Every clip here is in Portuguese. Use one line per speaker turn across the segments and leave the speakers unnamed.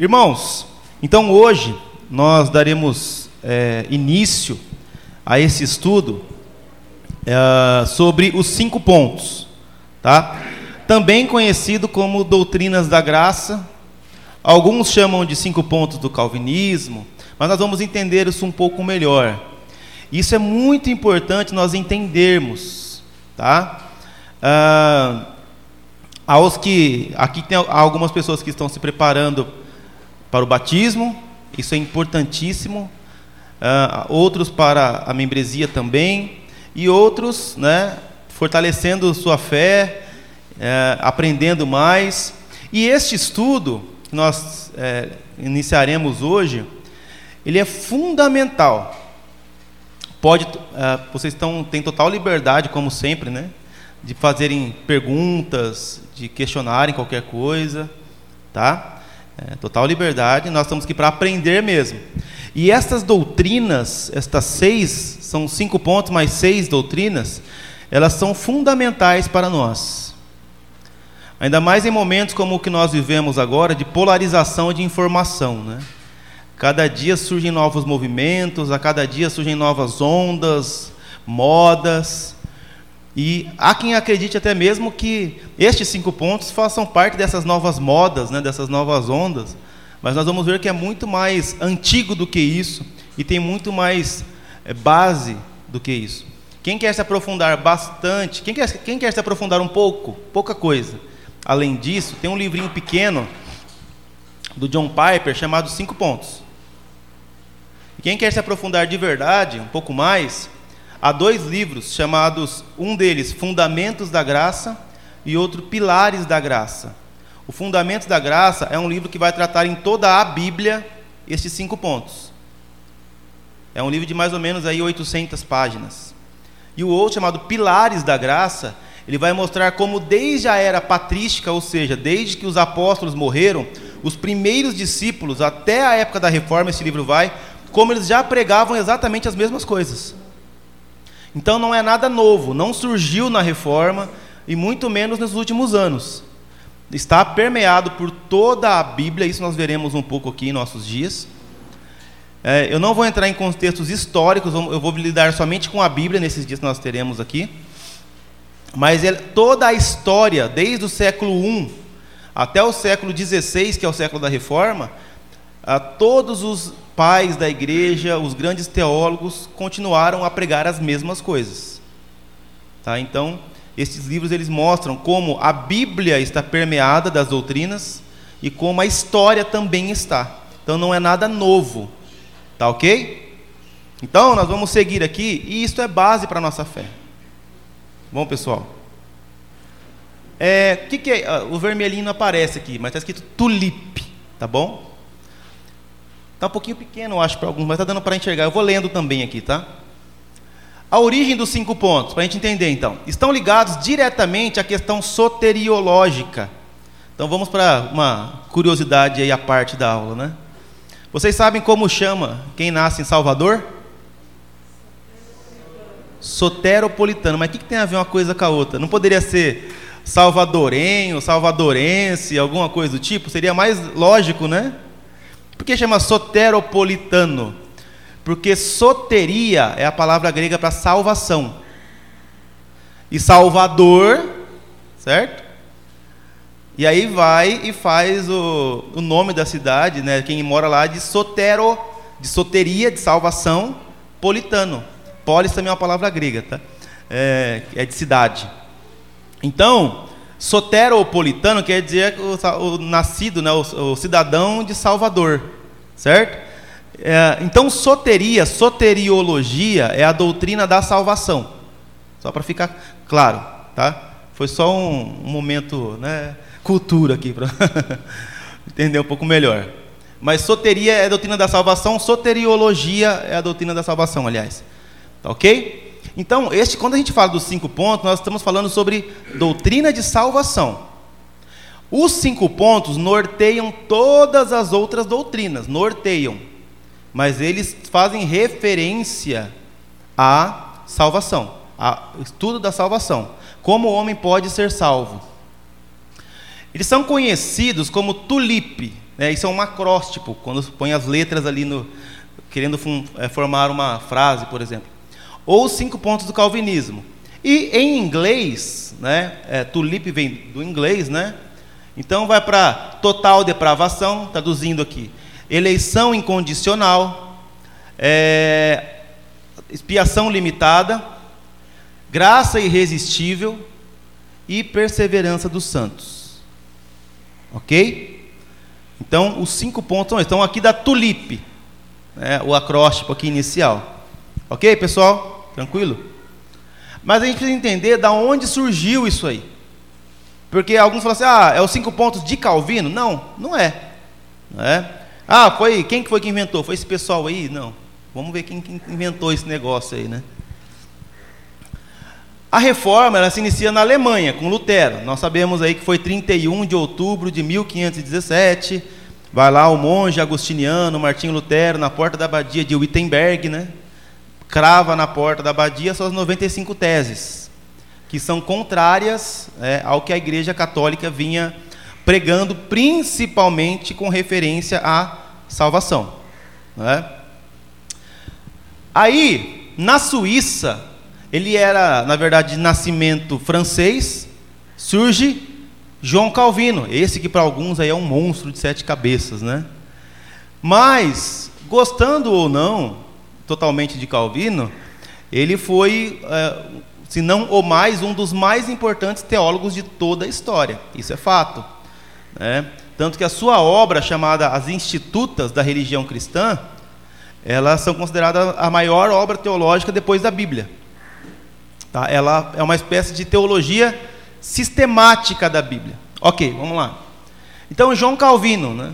Irmãos, então hoje nós daremos é, início a esse estudo é, sobre os cinco pontos, tá? Também conhecido como doutrinas da graça. Alguns chamam de cinco pontos do calvinismo, mas nós vamos entender isso um pouco melhor. Isso é muito importante nós entendermos, tá? Ah, aos que aqui tem algumas pessoas que estão se preparando para o batismo, isso é importantíssimo. Uh, outros para a membresia também e outros, né, fortalecendo sua fé, uh, aprendendo mais. E este estudo que nós uh, iniciaremos hoje, ele é fundamental. Pode, eh, vocês estão têm total liberdade, como sempre, né, de fazerem perguntas, de questionarem qualquer coisa, tá? É, total liberdade, nós estamos aqui para aprender mesmo. E estas doutrinas, estas seis, são cinco pontos, mais seis doutrinas, elas são fundamentais para nós. Ainda mais em momentos como o que nós vivemos agora, de polarização de informação. Né? Cada dia surgem novos movimentos, a cada dia surgem novas ondas, modas. E há quem acredite até mesmo que estes cinco pontos façam parte dessas novas modas, né, dessas novas ondas, mas nós vamos ver que é muito mais antigo do que isso e tem muito mais é, base do que isso. Quem quer se aprofundar bastante, quem quer, quem quer se aprofundar um pouco, pouca coisa, além disso, tem um livrinho pequeno do John Piper chamado Cinco Pontos. E quem quer se aprofundar de verdade, um pouco mais, Há dois livros chamados, um deles Fundamentos da Graça e outro Pilares da Graça. O Fundamentos da Graça é um livro que vai tratar em toda a Bíblia estes cinco pontos. É um livro de mais ou menos aí 800 páginas. E o outro chamado Pilares da Graça, ele vai mostrar como desde a era patrística, ou seja, desde que os apóstolos morreram, os primeiros discípulos até a época da reforma, esse livro vai, como eles já pregavam exatamente as mesmas coisas. Então não é nada novo, não surgiu na reforma e muito menos nos últimos anos. Está permeado por toda a Bíblia, isso nós veremos um pouco aqui em nossos dias. É, eu não vou entrar em contextos históricos, eu vou lidar somente com a Bíblia nesses dias que nós teremos aqui. Mas ele, toda a história, desde o século I até o século XVI, que é o século da Reforma, a todos os pais da igreja, os grandes teólogos continuaram a pregar as mesmas coisas. Tá? Então, esses livros eles mostram como a Bíblia está permeada das doutrinas e como a história também está. Então não é nada novo. Tá OK? Então, nós vamos seguir aqui e isso é base para a nossa fé. Bom, pessoal. É, que que é? Ah, o vermelhinho não aparece aqui, mas está escrito tulipe, tá bom? Está um pouquinho pequeno, eu acho, para alguns, mas está dando para enxergar. Eu vou lendo também aqui, tá? A origem dos cinco pontos, para a gente entender então, estão ligados diretamente à questão soteriológica. Então vamos para uma curiosidade aí à parte da aula, né? Vocês sabem como chama quem nasce em Salvador? Soteropolitano. Mas o que, que tem a ver uma coisa com a outra? Não poderia ser salvadorenho, salvadorense, alguma coisa do tipo? Seria mais lógico, né? Por que chama soteropolitano? Porque soteria é a palavra grega para salvação. E Salvador, certo? E aí vai e faz o, o nome da cidade, né? Quem mora lá de sotero, de soteria, de salvação, politano. Polis também é uma palavra grega, tá? É, é de cidade. Então, Soteropolitano quer dizer o, o nascido, né, o, o, cidadão de Salvador, certo? É, então, soteria, soteriologia é a doutrina da salvação. Só para ficar claro, tá? Foi só um, um momento, né, cultura aqui para entender um pouco melhor. Mas soteria é a doutrina da salvação, soteriologia é a doutrina da salvação, aliás. Tá ok? Então, este, quando a gente fala dos cinco pontos, nós estamos falando sobre doutrina de salvação. Os cinco pontos norteiam todas as outras doutrinas, norteiam, mas eles fazem referência à salvação, ao estudo da salvação. Como o homem pode ser salvo? Eles são conhecidos como tulipe. Né? Isso é um acróstico, quando põe as letras ali no, querendo é, formar uma frase, por exemplo. Ou os cinco pontos do calvinismo. E em inglês, né, é, vem do inglês, né? Então vai para total depravação, traduzindo aqui, eleição incondicional, é, expiação limitada, graça irresistível e perseverança dos santos. Ok? Então, os cinco pontos são Então, aqui da tulipe, né, o acróstico aqui inicial. Ok, pessoal? Tranquilo? Mas a gente precisa entender da onde surgiu isso aí. Porque alguns falam assim, ah, é os cinco pontos de Calvino? Não, não é. Não é? Ah, foi quem que foi que inventou? Foi esse pessoal aí? Não. Vamos ver quem, quem inventou esse negócio aí, né? A reforma ela se inicia na Alemanha, com Lutero. Nós sabemos aí que foi 31 de outubro de 1517. Vai lá o monge agostiniano Martinho Lutero na porta da abadia de Wittenberg, né? Crava na porta da abadia suas 95 teses, que são contrárias é, ao que a Igreja Católica vinha pregando, principalmente com referência à salvação. Né? Aí, na Suíça, ele era, na verdade, de nascimento francês, surge João Calvino, esse que para alguns aí é um monstro de sete cabeças, né? Mas, gostando ou não totalmente de Calvino, ele foi, é, se não o mais, um dos mais importantes teólogos de toda a história. Isso é fato. Né? Tanto que a sua obra, chamada As Institutas da Religião Cristã, elas são consideradas a maior obra teológica depois da Bíblia. Tá? Ela é uma espécie de teologia sistemática da Bíblia. Ok, vamos lá. Então, João Calvino, né?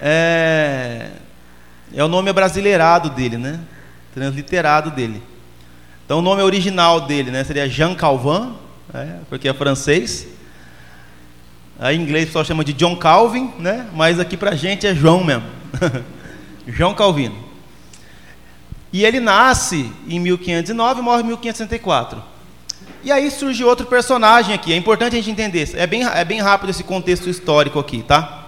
É, é o nome brasileirado dele, né? Transliterado dele. Então, o nome original dele né, seria Jean Calvin, né, porque é francês. Aí, em inglês o pessoal chama de John Calvin, né? mas aqui para a gente é João mesmo. João Calvino. E ele nasce em 1509 e morre em 1564. E aí surge outro personagem aqui. É importante a gente entender. É bem, é bem rápido esse contexto histórico aqui, tá?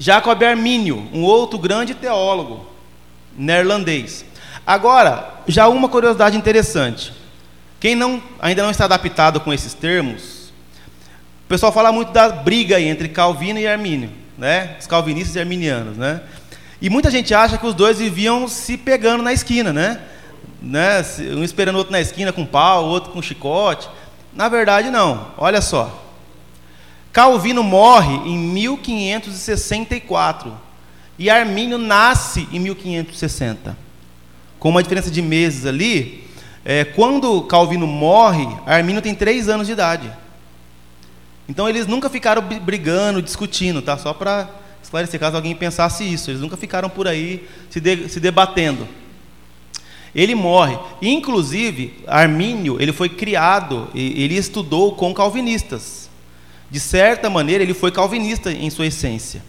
Jacob Armínio, um outro grande teólogo neerlandês. Agora, já uma curiosidade interessante. Quem não, ainda não está adaptado com esses termos, o pessoal fala muito da briga entre Calvino e Armínio, né? Os calvinistas e arminianos, né? E muita gente acha que os dois viviam se pegando na esquina, né? né? Um esperando o outro na esquina com pau, o outro com chicote. Na verdade, não. Olha só. Calvino morre em 1564 e Armínio nasce em 1560. Com uma diferença de meses ali, é, quando Calvino morre, Armínio tem três anos de idade. Então eles nunca ficaram brigando, discutindo, tá? Só para esclarecer, caso alguém pensasse isso. Eles nunca ficaram por aí se, de, se debatendo. Ele morre. Inclusive, Armínio, ele foi criado, ele estudou com calvinistas. De certa maneira, ele foi calvinista em sua essência.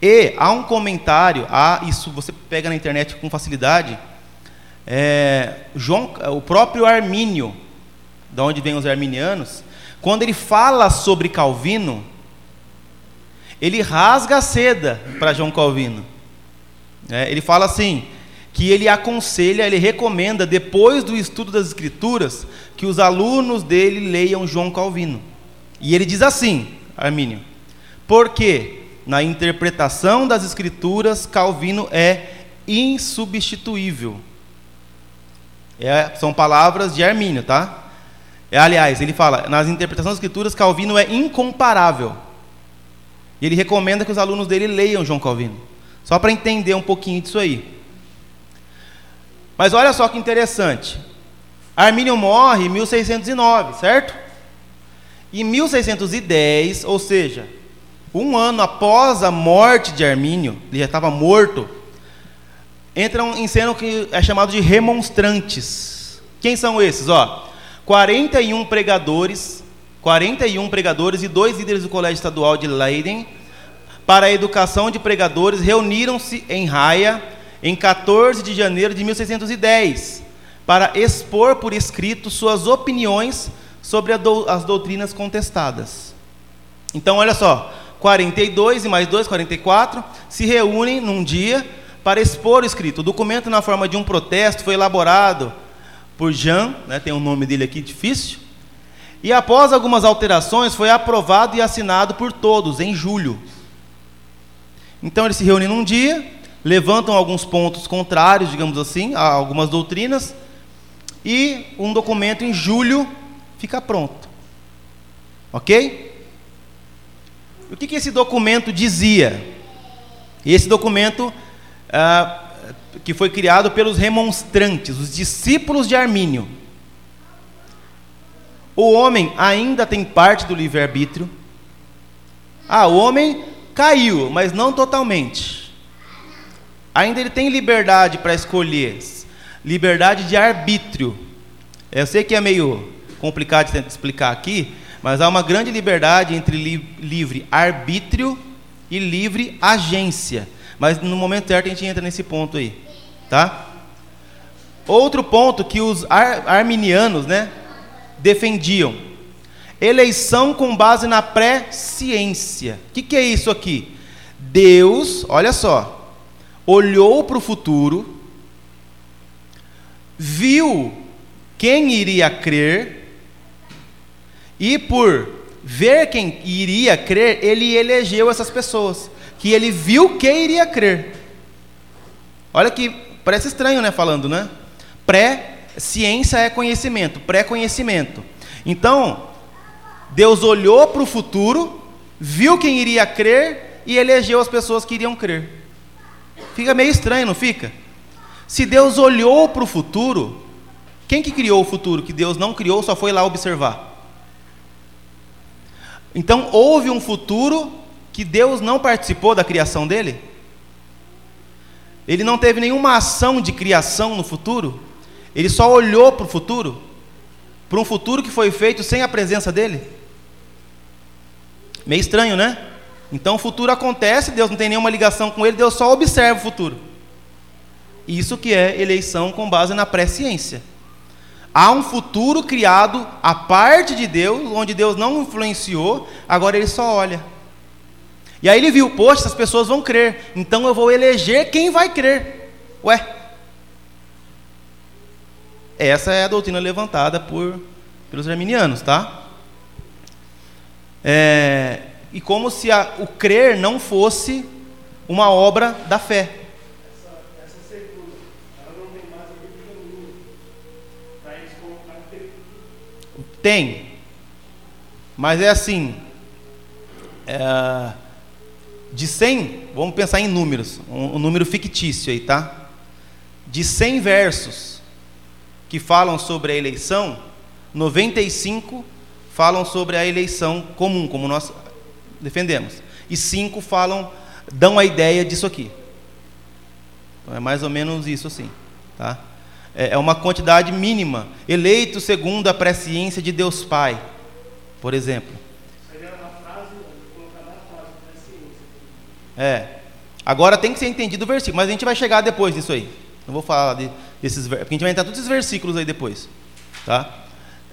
E há um comentário, há, isso você pega na internet com facilidade, é, João, o próprio Armínio, de onde vêm os arminianos, quando ele fala sobre Calvino, ele rasga a seda para João Calvino. É, ele fala assim: que ele aconselha, ele recomenda, depois do estudo das Escrituras, que os alunos dele leiam João Calvino. E ele diz assim, Armínio, porque na interpretação das Escrituras, Calvino é insubstituível. É, são palavras de Armínio, tá? É, aliás, ele fala, nas interpretações das Escrituras, Calvino é incomparável. E ele recomenda que os alunos dele leiam João Calvino. Só para entender um pouquinho disso aí. Mas olha só que interessante. Armínio morre em 1609, certo? Em 1610, ou seja, um ano após a morte de Armínio, ele já estava morto, entram em cena o que é chamado de remonstrantes. Quem são esses? Ó, 41 pregadores 41 pregadores e dois líderes do Colégio Estadual de Leiden para a educação de pregadores reuniram-se em Raia em 14 de janeiro de 1610 para expor por escrito suas opiniões sobre do, as doutrinas contestadas. Então, olha só, 42 e mais 2, 44, se reúnem num dia para expor o escrito. O documento, na forma de um protesto, foi elaborado por Jean, né, tem o um nome dele aqui difícil, e após algumas alterações, foi aprovado e assinado por todos em julho. Então eles se reúnem num dia, levantam alguns pontos contrários, digamos assim, a algumas doutrinas, e um documento em julho fica pronto. Ok? O que, que esse documento dizia? Esse documento, ah, que foi criado pelos remonstrantes, os discípulos de Armínio. O homem ainda tem parte do livre-arbítrio. Ah, o homem caiu, mas não totalmente. Ainda ele tem liberdade para escolher, liberdade de arbítrio. Eu sei que é meio complicado de explicar aqui, mas há uma grande liberdade entre li livre arbítrio e livre agência. Mas no momento certo a gente entra nesse ponto aí, tá? Outro ponto que os ar arminianos, né, defendiam. Eleição com base na pré-ciência. O que, que é isso aqui? Deus, olha só, olhou para o futuro, viu quem iria crer, e por ver quem iria crer, ele elegeu essas pessoas, que ele viu quem iria crer. Olha que parece estranho, né, falando, né? Pré Ciência é conhecimento, pré-conhecimento. Então, Deus olhou para o futuro, viu quem iria crer e elegeu as pessoas que iriam crer. Fica meio estranho, não fica? Se Deus olhou para o futuro, quem que criou o futuro que Deus não criou, só foi lá observar? Então houve um futuro que Deus não participou da criação dele? Ele não teve nenhuma ação de criação no futuro? Ele só olhou para o futuro, para um futuro que foi feito sem a presença dele. Meio estranho, né? Então o futuro acontece, Deus não tem nenhuma ligação com ele, Deus só observa o futuro. Isso que é eleição com base na presciência. Há um futuro criado à parte de Deus, onde Deus não influenciou, agora ele só olha. E aí ele viu, poxa, essas pessoas vão crer, então eu vou eleger quem vai crer. Ué, essa é a doutrina levantada por, pelos arminianos, tá? É, e como se a, o crer não fosse uma obra da fé. Tem, mas é assim, é, de 100, vamos pensar em números, um, um número fictício aí, tá? De 100 versos, que falam sobre a eleição, 95 falam sobre a eleição comum, como nós defendemos. E cinco falam, dão a ideia disso aqui. Então é mais ou menos isso assim. Tá? É, é uma quantidade mínima. Eleito segundo a presciência de Deus Pai, por exemplo. É. Agora tem que ser entendido o versículo, mas a gente vai chegar depois disso aí. Não vou falar de, desses porque a gente vai entrar todos esses versículos aí depois. Tá?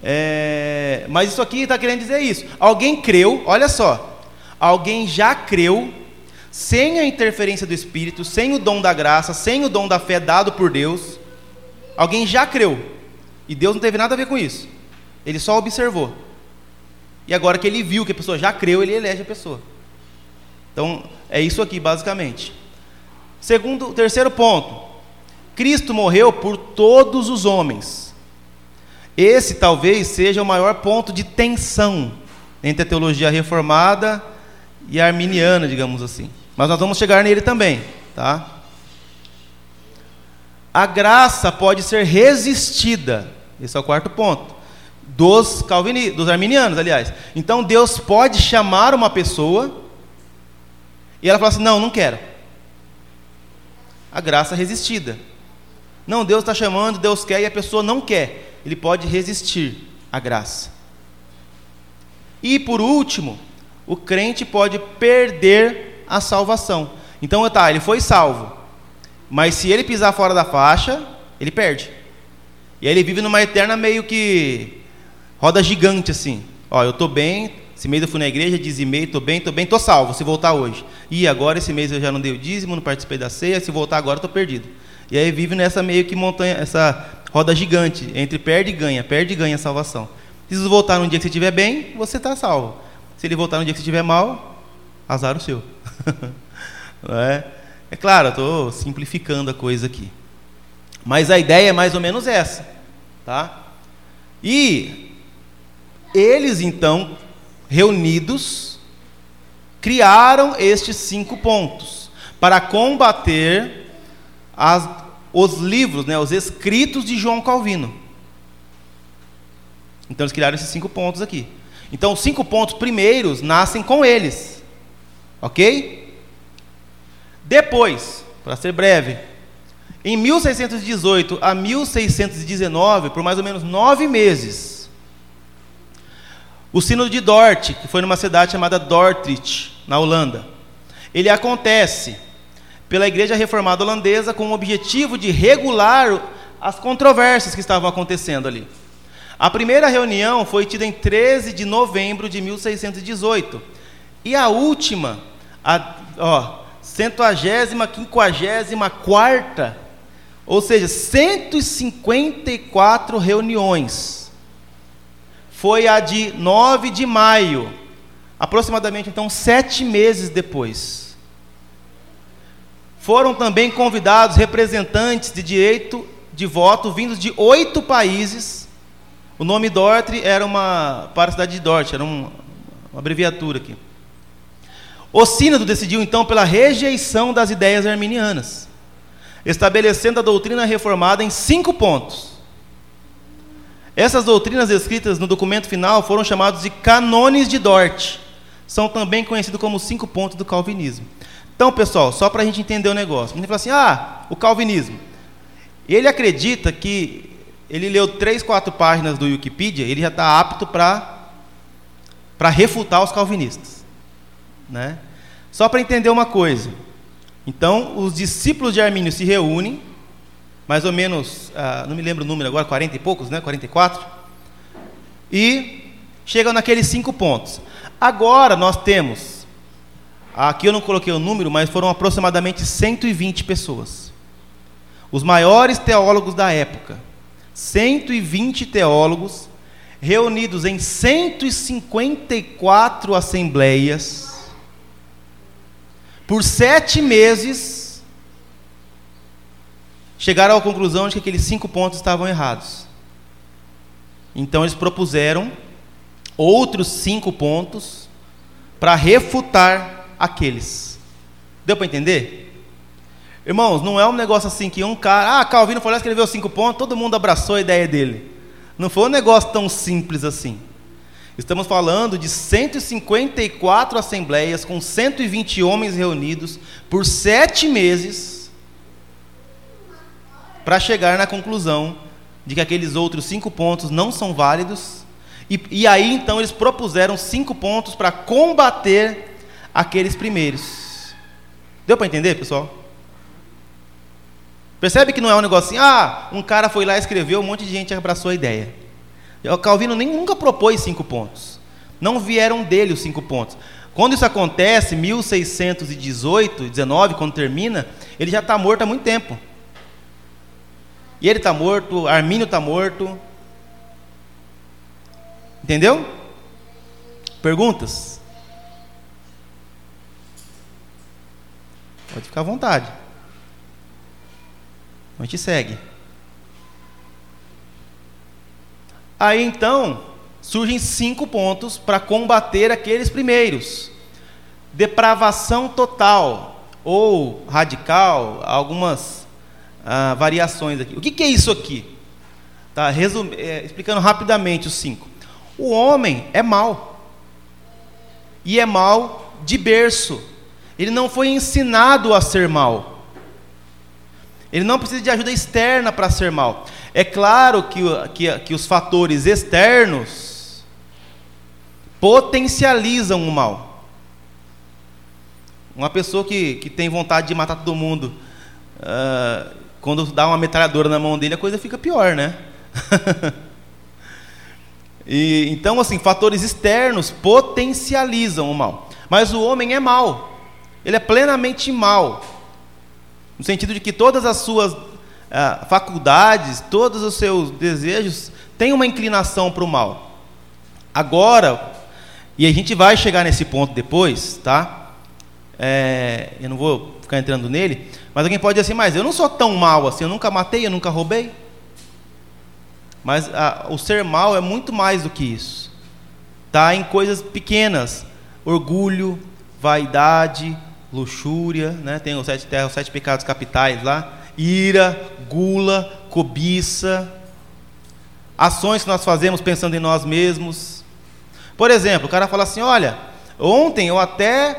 É, mas isso aqui está querendo dizer isso. Alguém creu, olha só. Alguém já creu, sem a interferência do Espírito, sem o dom da graça, sem o dom da fé dado por Deus. Alguém já creu. E Deus não teve nada a ver com isso. Ele só observou. E agora que ele viu que a pessoa já creu, ele elege a pessoa. Então, é isso aqui, basicamente. Segundo, terceiro ponto. Cristo morreu por todos os homens. Esse talvez seja o maior ponto de tensão entre a teologia reformada e a arminiana, digamos assim. Mas nós vamos chegar nele também, tá? A graça pode ser resistida. Esse é o quarto ponto. Dos calvini, dos arminianos, aliás. Então Deus pode chamar uma pessoa e ela fala assim: "Não, não quero". A graça resistida. Não, Deus está chamando, Deus quer e a pessoa não quer. Ele pode resistir à graça. E por último, o crente pode perder a salvação. Então, tá, ele foi salvo. Mas se ele pisar fora da faixa, ele perde. E aí ele vive numa eterna meio que roda gigante assim. Ó, eu estou bem, Esse mês eu fui na igreja, dizimei, estou bem, estou bem, estou salvo, se voltar hoje. E agora, esse mês eu já não dei o dízimo, não participei da ceia, se voltar agora, estou perdido. E aí vive nessa meio que montanha, essa roda gigante, entre perde e ganha, perde e ganha a salvação. Se Jesus voltar no dia que você estiver bem, você está salvo. Se ele voltar no dia que você estiver mal, azar o seu. é? É claro, estou simplificando a coisa aqui. Mas a ideia é mais ou menos essa. Tá? E eles então, reunidos, criaram estes cinco pontos para combater as, os livros, né, os escritos de João Calvino. Então eles criaram esses cinco pontos aqui. Então os cinco pontos primeiros nascem com eles. Ok? Depois, para ser breve, em 1618 a 1619, por mais ou menos nove meses, o Sínodo de Dort, que foi numa cidade chamada Dordrecht, na Holanda, ele acontece pela Igreja Reformada Holandesa com o objetivo de regular as controvérsias que estavam acontecendo ali. A primeira reunião foi tida em 13 de novembro de 1618 e a última, a ó, centuagésima, quinquagésima quarta ou seja, 154 reuniões. Foi a de 9 de maio, aproximadamente então sete meses depois. Foram também convidados representantes de direito de voto vindos de oito países. O nome Dortre era uma para a cidade de Dort, era uma abreviatura aqui. O sínodo decidiu então pela rejeição das ideias arminianas estabelecendo a doutrina reformada em cinco pontos. Essas doutrinas escritas no documento final foram chamados de canones de Dort. São também conhecidos como cinco pontos do calvinismo. Então, pessoal, só para a gente entender o negócio. A gente fala assim: ah, o calvinismo. Ele acredita que ele leu três, quatro páginas do Wikipedia, ele já está apto para refutar os calvinistas, né? Só para entender uma coisa. Então, os discípulos de Armínio se reúnem, mais ou menos, ah, não me lembro o número agora, 40 e poucos, né? 44, e chegam naqueles cinco pontos. Agora nós temos, aqui eu não coloquei o número, mas foram aproximadamente 120 pessoas. Os maiores teólogos da época. 120 teólogos reunidos em 154 assembleias por sete meses, chegaram à conclusão de que aqueles cinco pontos estavam errados. Então eles propuseram outros cinco pontos para refutar aqueles. Deu para entender? Irmãos, não é um negócio assim que um cara, ah, Calvino foi lá escreveu cinco pontos, todo mundo abraçou a ideia dele. Não foi um negócio tão simples assim. Estamos falando de 154 assembleias com 120 homens reunidos por sete meses para chegar na conclusão de que aqueles outros cinco pontos não são válidos. E, e aí então eles propuseram cinco pontos para combater aqueles primeiros. Deu para entender, pessoal? Percebe que não é um negócio assim, ah, um cara foi lá e escreveu, um monte de gente abraçou a ideia. O Calvino nem, nunca propôs cinco pontos. Não vieram dele os cinco pontos. Quando isso acontece, 1618, 19, quando termina, ele já está morto há muito tempo. E ele está morto, Armínio está morto. Entendeu? Perguntas? Pode ficar à vontade. A gente segue. Aí então surgem cinco pontos para combater aqueles primeiros: depravação total ou radical, algumas ah, variações aqui. O que, que, é isso aqui? Tá. É, explicando rapidamente os cinco. O homem é mau e é mau de berço. Ele não foi ensinado a ser mau. Ele não precisa de ajuda externa para ser mal. É claro que, que, que os fatores externos potencializam o mal. Uma pessoa que, que tem vontade de matar todo mundo, uh, quando dá uma metralhadora na mão dele, a coisa fica pior, né? E, então, assim, fatores externos potencializam o mal. Mas o homem é mal. Ele é plenamente mal. No sentido de que todas as suas ah, faculdades, todos os seus desejos têm uma inclinação para o mal. Agora, e a gente vai chegar nesse ponto depois, tá? É, eu não vou ficar entrando nele, mas alguém pode dizer assim, mas eu não sou tão mal assim, eu nunca matei, eu nunca roubei. Mas a, o ser mal é muito mais do que isso. Tá em coisas pequenas, orgulho, vaidade, luxúria, né? Tem os sete, os sete pecados capitais lá, ira, gula, cobiça, ações que nós fazemos pensando em nós mesmos. Por exemplo, o cara fala assim: olha, ontem eu até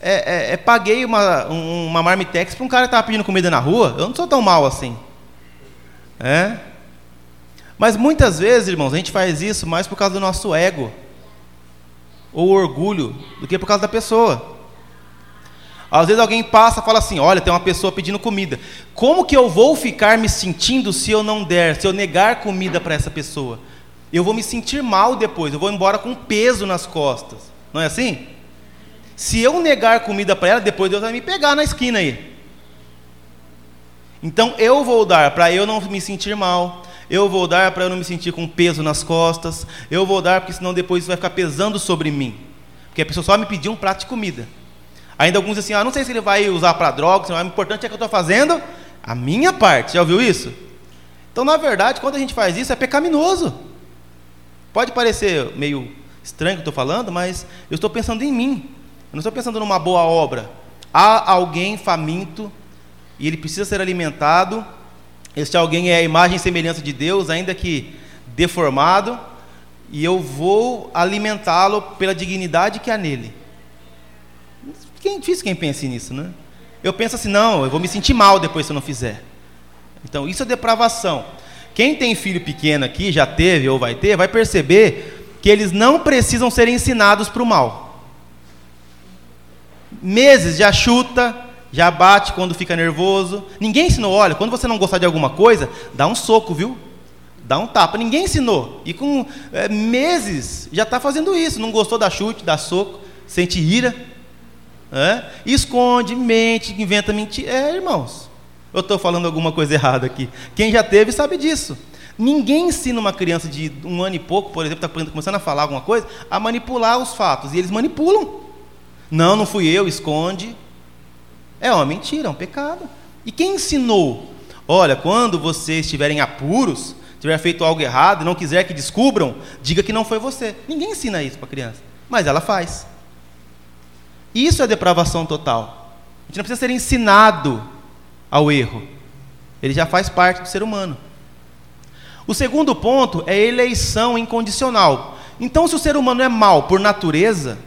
é, é, é, paguei uma, uma marmitex para um cara que estava pedindo comida na rua, eu não sou tão mal assim. É? Mas muitas vezes, irmãos, a gente faz isso mais por causa do nosso ego ou orgulho do que por causa da pessoa. Às vezes alguém passa e fala assim: Olha, tem uma pessoa pedindo comida. Como que eu vou ficar me sentindo se eu não der, se eu negar comida para essa pessoa? Eu vou me sentir mal depois, eu vou embora com peso nas costas. Não é assim? Se eu negar comida para ela, depois Deus vai me pegar na esquina aí. Então eu vou dar para eu não me sentir mal. Eu vou dar para eu não me sentir com peso nas costas. Eu vou dar porque senão depois isso vai ficar pesando sobre mim. Porque a pessoa só me pediu um prato de comida. Ainda alguns dizem assim, ah, não sei se ele vai usar para drogas, mas o importante é que eu estou fazendo a minha parte. Já ouviu isso? Então, na verdade, quando a gente faz isso, é pecaminoso. Pode parecer meio estranho o que eu estou falando, mas eu estou pensando em mim. Eu não estou pensando numa boa obra. Há alguém faminto e ele precisa ser alimentado. Este alguém é a imagem e semelhança de Deus, ainda que deformado, e eu vou alimentá-lo pela dignidade que há nele. Quem difícil quem pense nisso, né? Eu penso assim, não, eu vou me sentir mal depois se eu não fizer. Então, isso é depravação. Quem tem filho pequeno aqui, já teve ou vai ter, vai perceber que eles não precisam ser ensinados para o mal. Meses já chuta, já bate quando fica nervoso. Ninguém ensinou, olha, quando você não gostar de alguma coisa, dá um soco, viu? Dá um tapa. Ninguém ensinou. E com é, meses já está fazendo isso. Não gostou da chute, dá soco, sente ira. É? Esconde, mente, inventa mentira. É, irmãos. Eu estou falando alguma coisa errada aqui. Quem já teve sabe disso. Ninguém ensina uma criança de um ano e pouco, por exemplo, está começando a falar alguma coisa, a manipular os fatos. E eles manipulam. Não, não fui eu, esconde. É uma mentira, é um pecado. E quem ensinou? Olha, quando vocês estiverem apuros, tiver feito algo errado e não quiser que descubram, diga que não foi você. Ninguém ensina isso para a criança, mas ela faz. Isso é depravação total. A gente não precisa ser ensinado ao erro. Ele já faz parte do ser humano. O segundo ponto é eleição incondicional. Então, se o ser humano é mal por natureza,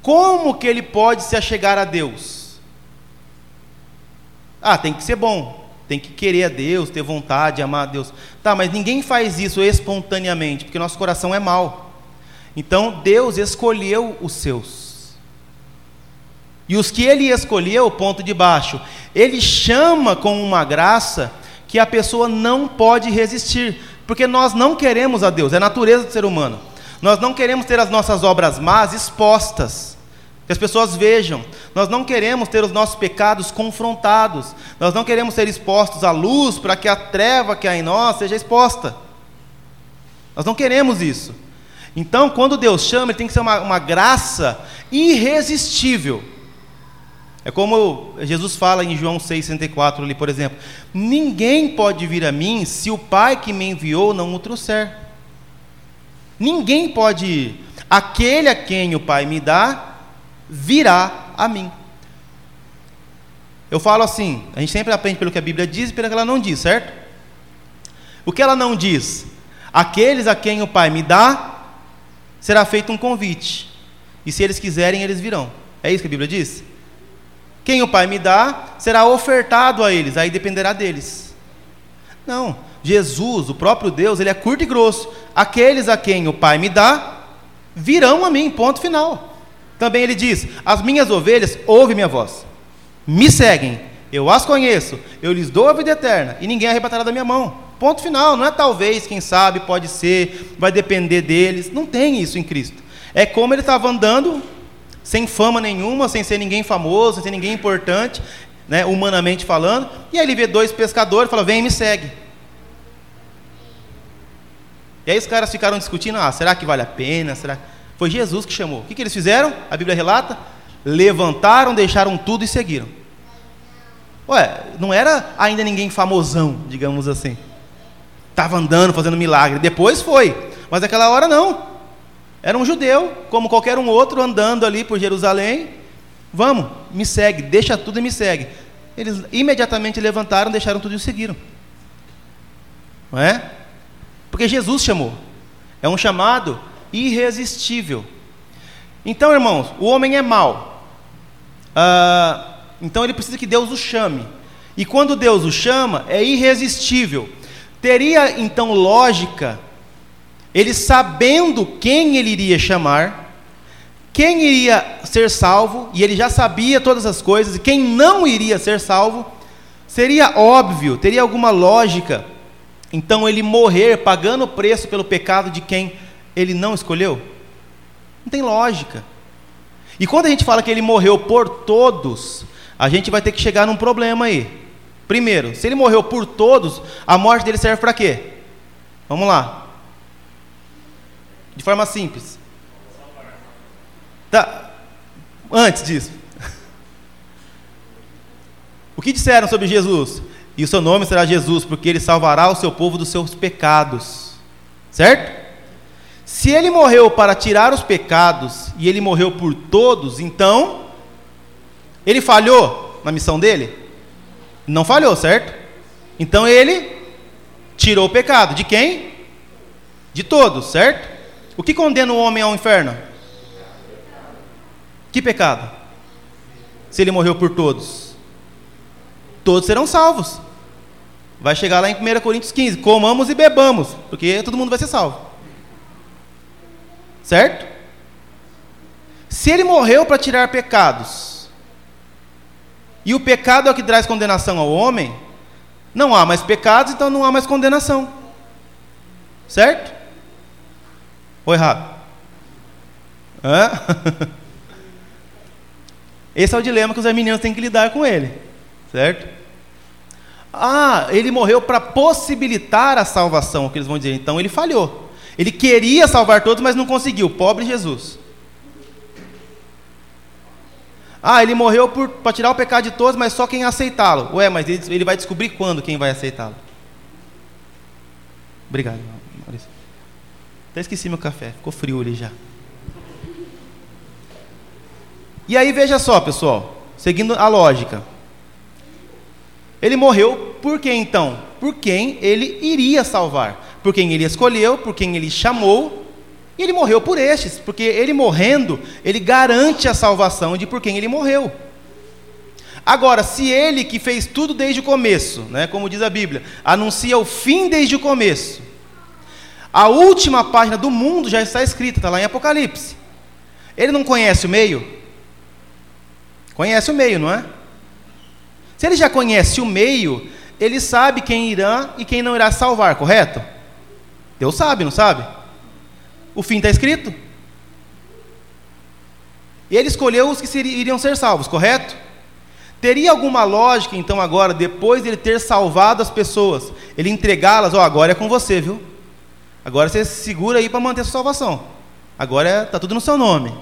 como que ele pode se achegar a Deus? Ah, tem que ser bom, tem que querer a Deus, ter vontade, amar a Deus. Tá, mas ninguém faz isso espontaneamente, porque nosso coração é mau. Então Deus escolheu os seus. E os que ele escolheu, ponto de baixo, ele chama com uma graça que a pessoa não pode resistir, porque nós não queremos a Deus, é a natureza do ser humano. Nós não queremos ter as nossas obras más expostas, que as pessoas vejam. Nós não queremos ter os nossos pecados confrontados. Nós não queremos ser expostos à luz para que a treva que há em nós seja exposta. Nós não queremos isso. Então, quando Deus chama, ele tem que ser uma, uma graça irresistível. É como Jesus fala em João 6,64 ali, por exemplo: Ninguém pode vir a mim se o Pai que me enviou não o trouxer. Ninguém pode ir. Aquele a quem o Pai me dá, virá a mim. Eu falo assim: a gente sempre aprende pelo que a Bíblia diz e pelo que ela não diz, certo? O que ela não diz? Aqueles a quem o Pai me dá, será feito um convite. E se eles quiserem, eles virão. É isso que a Bíblia diz? Quem o Pai me dá, será ofertado a eles, aí dependerá deles. Não, Jesus, o próprio Deus, ele é curto e grosso. Aqueles a quem o Pai me dá, virão a mim, ponto final. Também ele diz: As minhas ovelhas ouvem minha voz, me seguem, eu as conheço, eu lhes dou a vida eterna, e ninguém arrebatará da minha mão. Ponto final, não é talvez, quem sabe, pode ser, vai depender deles. Não tem isso em Cristo. É como ele estava andando, sem fama nenhuma, sem ser ninguém famoso, sem ser ninguém importante, né, humanamente falando, e aí ele vê dois pescadores e fala: Vem e me segue. E aí os caras ficaram discutindo: Ah, será que vale a pena? Será Foi Jesus que chamou. O que, que eles fizeram? A Bíblia relata: levantaram, deixaram tudo e seguiram. Ué, não era ainda ninguém famosão, digamos assim. Estava andando, fazendo milagre. Depois foi. Mas naquela hora não. Era um judeu, como qualquer um outro, andando ali por Jerusalém. Vamos, me segue, deixa tudo e me segue. Eles imediatamente levantaram, deixaram tudo e o seguiram. Não é? Porque Jesus chamou. É um chamado irresistível. Então, irmãos, o homem é mau. Ah, então ele precisa que Deus o chame. E quando Deus o chama, é irresistível. Teria então lógica, ele sabendo quem ele iria chamar, quem iria ser salvo, e ele já sabia todas as coisas, e quem não iria ser salvo, seria óbvio, teria alguma lógica, então ele morrer pagando o preço pelo pecado de quem ele não escolheu? Não tem lógica. E quando a gente fala que ele morreu por todos, a gente vai ter que chegar num problema aí. Primeiro, se ele morreu por todos, a morte dele serve para quê? Vamos lá. De forma simples. Tá. Antes disso. O que disseram sobre Jesus? E o seu nome será Jesus, porque ele salvará o seu povo dos seus pecados. Certo? Se ele morreu para tirar os pecados e ele morreu por todos, então ele falhou na missão dele? Não falhou, certo? Então ele tirou o pecado. De quem? De todos, certo? O que condena o homem ao inferno? Que pecado? Se ele morreu por todos. Todos serão salvos. Vai chegar lá em 1 Coríntios 15: comamos e bebamos, porque todo mundo vai ser salvo. Certo? Se ele morreu para tirar pecados, e o pecado é o que traz condenação ao homem, não há mais pecados, então não há mais condenação. Certo? Ou errado? Hã? Esse é o dilema que os arminianos têm que lidar com ele. Certo? Ah, ele morreu para possibilitar a salvação, o que eles vão dizer. Então ele falhou. Ele queria salvar todos, mas não conseguiu. Pobre Jesus. Ah, ele morreu para tirar o pecado de todos, mas só quem aceitá-lo. Ué, mas ele, ele vai descobrir quando quem vai aceitá-lo. Obrigado. Até esqueci meu café, ficou frio ali já. E aí veja só, pessoal, seguindo a lógica. Ele morreu por quem então? Por quem ele iria salvar. Por quem ele escolheu, por quem ele chamou e ele morreu por estes, porque ele morrendo, ele garante a salvação de por quem ele morreu. Agora, se ele que fez tudo desde o começo, né, como diz a Bíblia, anuncia o fim desde o começo, a última página do mundo já está escrita, está lá em Apocalipse. Ele não conhece o meio? Conhece o meio, não é? Se ele já conhece o meio, ele sabe quem irá e quem não irá salvar, correto? Deus sabe, não sabe? O fim está escrito. Ele escolheu os que iriam ser salvos, correto? Teria alguma lógica, então, agora, depois de ele ter salvado as pessoas, ele entregá-las, ó, oh, agora é com você, viu? Agora você se segura aí para manter a sua salvação. Agora está tudo no seu nome.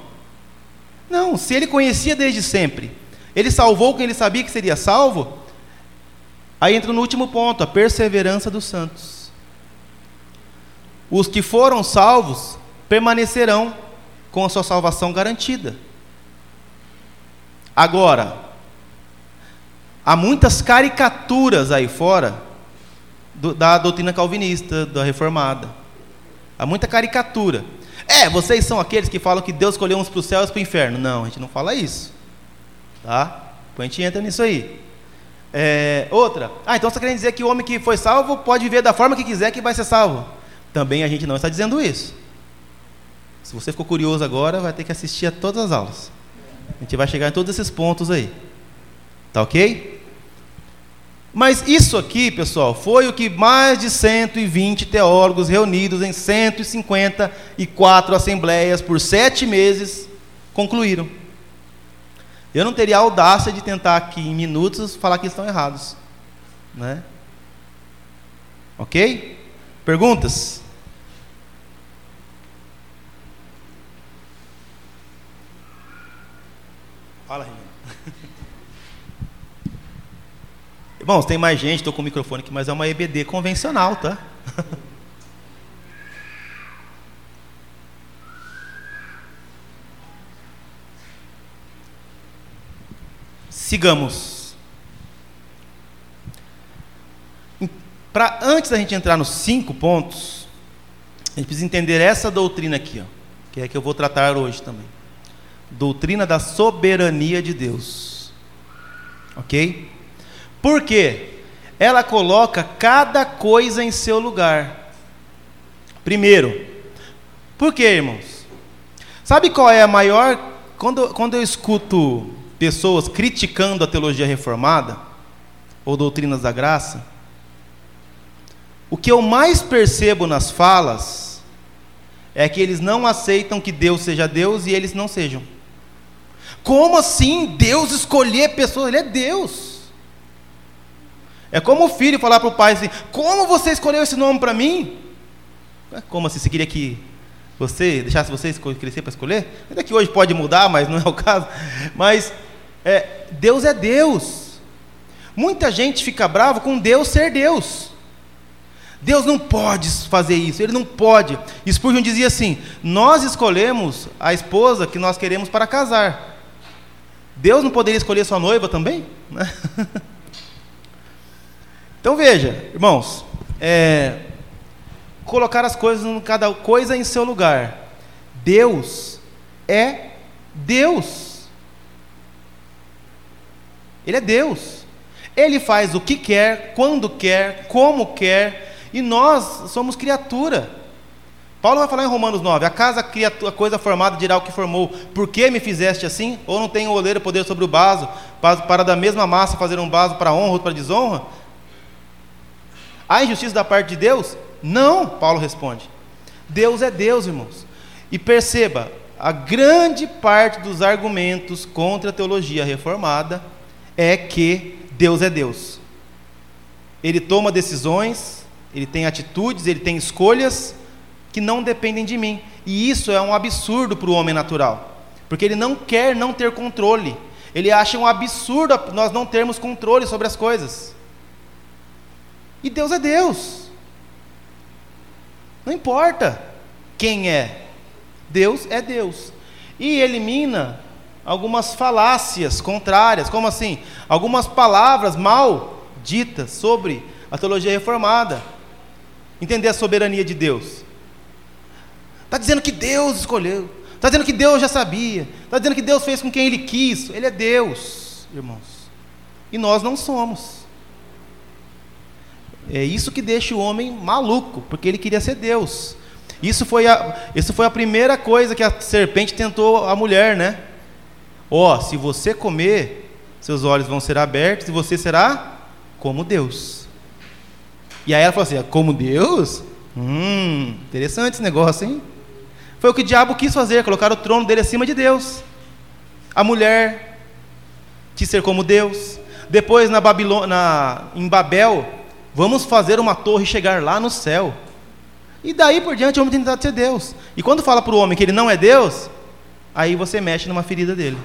Não, se ele conhecia desde sempre, ele salvou quem ele sabia que seria salvo, aí entra no último ponto, a perseverança dos santos. Os que foram salvos permanecerão com a sua salvação garantida. Agora, há muitas caricaturas aí fora do, da doutrina calvinista, da reformada. Há muita caricatura. É, vocês são aqueles que falam que Deus escolheu uns para o céu e para o inferno. Não, a gente não fala isso. Tá? Depois a gente entra nisso aí. É, outra. Ah, então você está querendo dizer que o homem que foi salvo pode viver da forma que quiser que vai ser salvo. Também a gente não está dizendo isso. Se você ficou curioso agora, vai ter que assistir a todas as aulas. A gente vai chegar em todos esses pontos aí. Tá ok? Mas isso aqui, pessoal, foi o que mais de 120 teólogos reunidos em 154 assembleias por sete meses concluíram. Eu não teria a audácia de tentar aqui em minutos falar que estão errados. Né? Ok? Perguntas? Fala, Regina. Irmãos, tem mais gente, estou com o microfone aqui, mas é uma EBD convencional, tá? Sigamos. Para antes da gente entrar nos cinco pontos, a gente precisa entender essa doutrina aqui, ó, que é a que eu vou tratar hoje também. Doutrina da soberania de Deus. Ok? Por quê? Ela coloca cada coisa em seu lugar. Primeiro, por quê, irmãos? Sabe qual é a maior. Quando, quando eu escuto pessoas criticando a teologia reformada, ou doutrinas da graça, o que eu mais percebo nas falas é que eles não aceitam que Deus seja Deus e eles não sejam. Como assim Deus escolher pessoas? Ele é Deus. É como o filho falar para o pai assim: Como você escolheu esse nome para mim? Como assim? Você queria que você deixasse você crescer para escolher? Ainda que hoje pode mudar, mas não é o caso. Mas é, Deus é Deus. Muita gente fica bravo com Deus ser Deus. Deus não pode fazer isso, Ele não pode. Spurgeon dizia assim: Nós escolhemos a esposa que nós queremos para casar. Deus não poderia escolher sua noiva também? Então veja, irmãos, é, colocar as coisas, cada coisa em seu lugar. Deus é Deus. Ele é Deus. Ele faz o que quer, quando quer, como quer, e nós somos criatura. Paulo vai falar em Romanos 9: Acaso a, a coisa formada dirá o que formou, por que me fizeste assim? Ou não tem o oleiro poder sobre o vaso, para, para da mesma massa fazer um vaso para honra ou para desonra? Há injustiça da parte de Deus? Não, Paulo responde. Deus é Deus, irmãos. E perceba, a grande parte dos argumentos contra a teologia reformada é que Deus é Deus. Ele toma decisões, ele tem atitudes, ele tem escolhas que não dependem de mim. E isso é um absurdo para o homem natural, porque ele não quer não ter controle. Ele acha um absurdo nós não termos controle sobre as coisas. E Deus é Deus. Não importa quem é, Deus é Deus. E elimina algumas falácias contrárias, como assim? Algumas palavras mal ditas sobre a teologia reformada. Entender a soberania de Deus. Está dizendo que Deus escolheu. Está dizendo que Deus já sabia. Está dizendo que Deus fez com quem Ele quis. Ele é Deus, irmãos. E nós não somos. É isso que deixa o homem maluco, porque ele queria ser Deus. Isso foi a, isso foi a primeira coisa que a serpente tentou a mulher, né? Ó, oh, se você comer, seus olhos vão ser abertos e você será como Deus. E aí ela falou assim: é como Deus? Hum, interessante esse negócio, hein? Foi o que o diabo quis fazer, colocar o trono dele acima de Deus. A mulher quis ser como Deus. Depois na Babilônia, em Babel, Vamos fazer uma torre chegar lá no céu. E daí por diante o homem tem tentado ser Deus. E quando fala para o homem que ele não é Deus, aí você mexe numa ferida dele.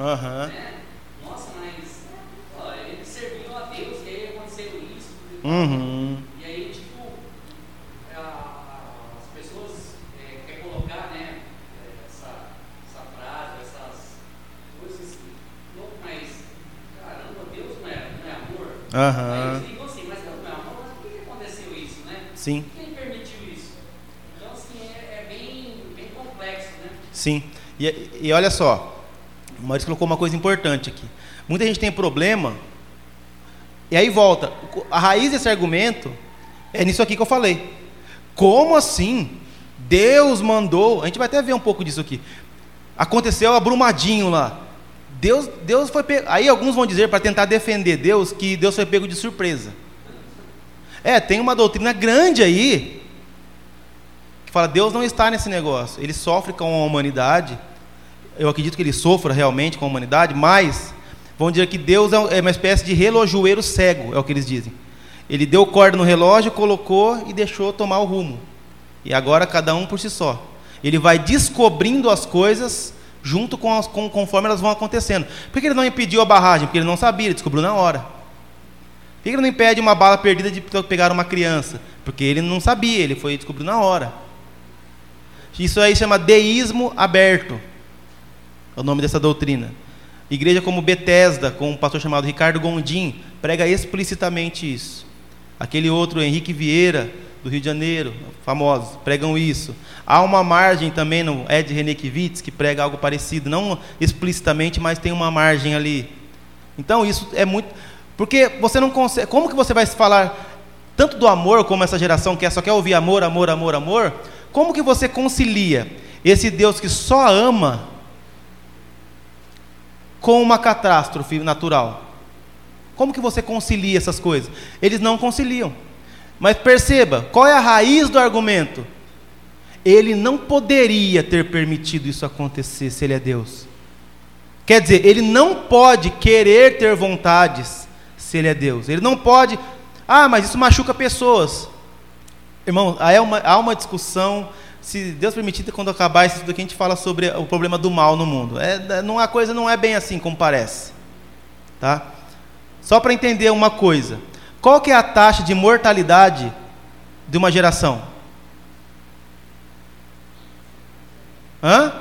Uhum. Né? Nossa, mas ó, ele serviu a Deus e aí aconteceu isso.
Uhum.
Aham. Uhum. assim, mas não, não, mas por que aconteceu isso, né?
Sim.
Quem permitiu isso? Então, assim, é, é bem, bem complexo, né?
Sim. E, e olha só, o Maurício colocou uma coisa importante aqui. Muita gente tem problema, e aí volta. A raiz desse argumento É nisso aqui que eu falei. Como assim? Deus mandou. A gente vai até ver um pouco disso aqui. Aconteceu abrumadinho lá. Deus, Deus foi pego. Aí alguns vão dizer, para tentar defender Deus, que Deus foi pego de surpresa. É, tem uma doutrina grande aí que fala: Deus não está nesse negócio. Ele sofre com a humanidade. Eu acredito que ele sofra realmente com a humanidade, mas vão dizer que Deus é, é uma espécie de relojoeiro cego, é o que eles dizem. Ele deu corda no relógio, colocou e deixou tomar o rumo. E agora cada um por si só. Ele vai descobrindo as coisas junto com, as, com conforme elas vão acontecendo. Por que ele não impediu a barragem? Porque ele não sabia, ele descobriu na hora. Por que ele não impede uma bala perdida de pegar uma criança? Porque ele não sabia, ele foi descobrir na hora. Isso aí chama deísmo aberto. É o nome dessa doutrina. Igreja como Bethesda, com um pastor chamado Ricardo Gondim, prega explicitamente isso. Aquele outro, Henrique Vieira, do Rio de Janeiro, famosos, pregam isso. Há uma margem também no Ed Renekiewicz, que prega algo parecido, não explicitamente, mas tem uma margem ali. Então isso é muito... Porque você não consegue... Como que você vai falar tanto do amor, como essa geração que só quer ouvir amor, amor, amor, amor? Como que você concilia esse Deus que só ama com uma catástrofe natural? Como que você concilia essas coisas? Eles não conciliam. Mas perceba, qual é a raiz do argumento? Ele não poderia ter permitido isso acontecer se ele é Deus. Quer dizer, ele não pode querer ter vontades se ele é Deus. Ele não pode, ah, mas isso machuca pessoas. Irmão, há uma, há uma discussão se Deus permitir, quando acabar isso tudo aqui, a gente fala sobre o problema do mal no mundo. É, não, a coisa não é bem assim como parece. Tá? Só para entender uma coisa. Qual que é a taxa de mortalidade de uma geração? Hã?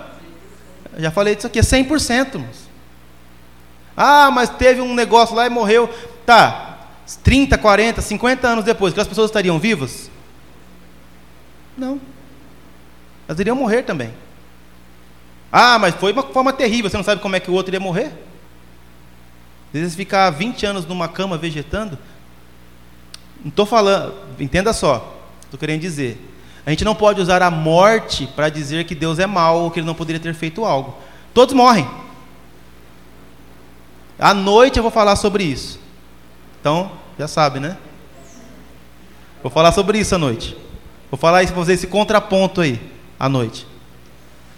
Já falei disso aqui, é 100%. Mas. Ah, mas teve um negócio lá e morreu. Tá, 30, 40, 50 anos depois, que as pessoas estariam vivas? Não. Elas iriam morrer também. Ah, mas foi uma forma terrível, você não sabe como é que o outro iria morrer? Às vezes ficar 20 anos numa cama vegetando. Não estou falando, entenda só, estou querendo dizer. A gente não pode usar a morte para dizer que Deus é mau ou que ele não poderia ter feito algo. Todos morrem. À noite eu vou falar sobre isso. Então, já sabe, né? Vou falar sobre isso à noite. Vou falar isso para fazer esse contraponto aí à noite.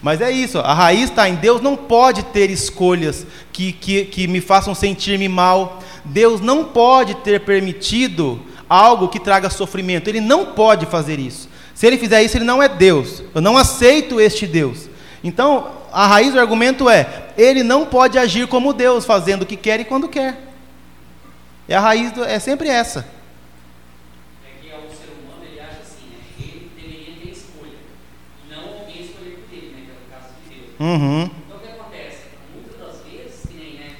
Mas é isso, a raiz está em Deus não pode ter escolhas que, que, que me façam sentir-me mal. Deus não pode ter permitido algo que traga sofrimento. Ele não pode fazer isso. Se ele fizer isso, ele não é Deus. Eu não aceito este Deus. Então, a raiz do argumento é: ele não pode agir como Deus, fazendo o que quer e quando quer. E a raiz do, é sempre essa.
Uhum. Então o que acontece? Muitas das vezes, que nem né,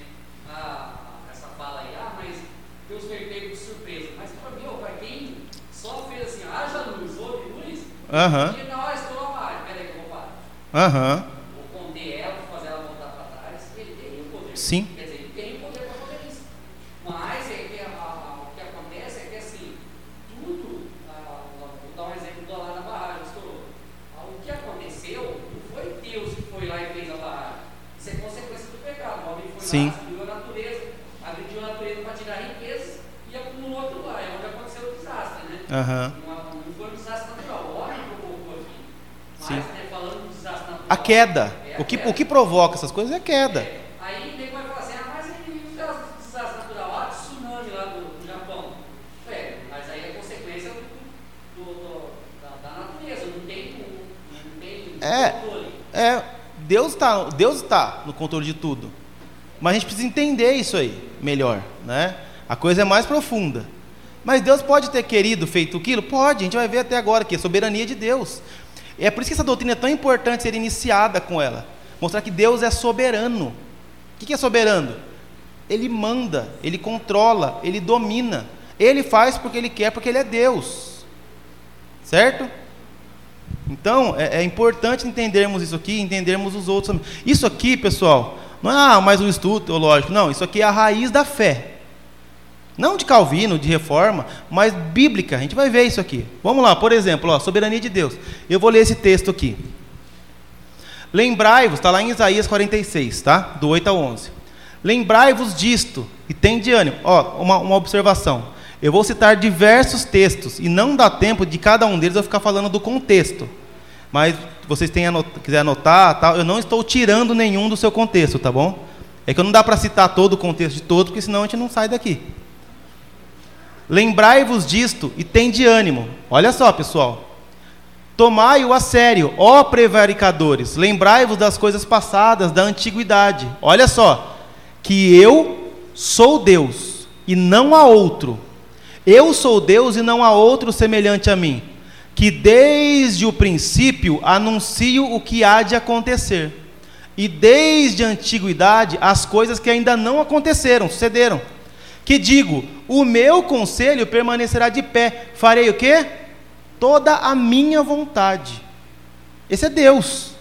a, essa fala aí, ah, mas Deus foi pego de surpresa. Mas para mim, para quem só fez assim, haja luz, houve luz,
uhum.
e hora estourou a página, peraí que eu vou parar.
Aham. Uhum.
Vou conter ela, vou fazer ela voltar para trás, ele tem o poder.
Sim. Sim.
Agrediu a natureza, agrediu a natureza para tirar riquezas e acumulou aquilo lá. É onde aconteceu o desastre, né?
Uhum.
Não foi um desastre natural, o homem provocou aqui. Mas,
Sim.
né, falando do desastre natural.
A queda.
É
a o, que, o que provoca essas coisas é a queda.
É. Aí assim, ah, mas o desastre natural, tsunami lá do, Japão. É, mas aí é consequência da, natureza, não tem, não tem
é,
controle.
É, Deus está Deus tá no controle de tudo. Mas a gente precisa entender isso aí melhor, né? A coisa é mais profunda. Mas Deus pode ter querido feito aquilo? Pode, a gente vai ver até agora que é soberania de Deus. É por isso que essa doutrina é tão importante ser iniciada com ela. Mostrar que Deus é soberano. O que é soberano? Ele manda, ele controla, ele domina. Ele faz porque ele quer, porque ele é Deus. Certo? Então, é, é importante entendermos isso aqui, entendermos os outros. Isso aqui, pessoal, não é ah, mais um estudo teológico. Não, isso aqui é a raiz da fé. Não de Calvino, de reforma, mas bíblica. A gente vai ver isso aqui. Vamos lá, por exemplo, ó, soberania de Deus. Eu vou ler esse texto aqui. Lembrai-vos, está lá em Isaías 46, tá? Do 8 ao 11. Lembrai-vos disto e tem de ânimo. Ó, uma, uma observação. Eu vou citar diversos textos e não dá tempo de cada um deles eu ficar falando do contexto. Mas vocês têm anot quiser anotar, tal, eu não estou tirando nenhum do seu contexto, tá bom? É que não dá para citar todo o contexto de todo, porque senão a gente não sai daqui. Lembrai-vos disto e tem de ânimo. Olha só, pessoal. Tomai-o a sério, ó prevaricadores. Lembrai-vos das coisas passadas, da antiguidade. Olha só. Que eu sou Deus e não há outro. Eu sou Deus e não há outro semelhante a mim. Que desde o princípio anuncio o que há de acontecer. E desde a antiguidade as coisas que ainda não aconteceram, sucederam que digo: o meu conselho permanecerá de pé. Farei o quê? Toda a minha vontade. Esse é Deus.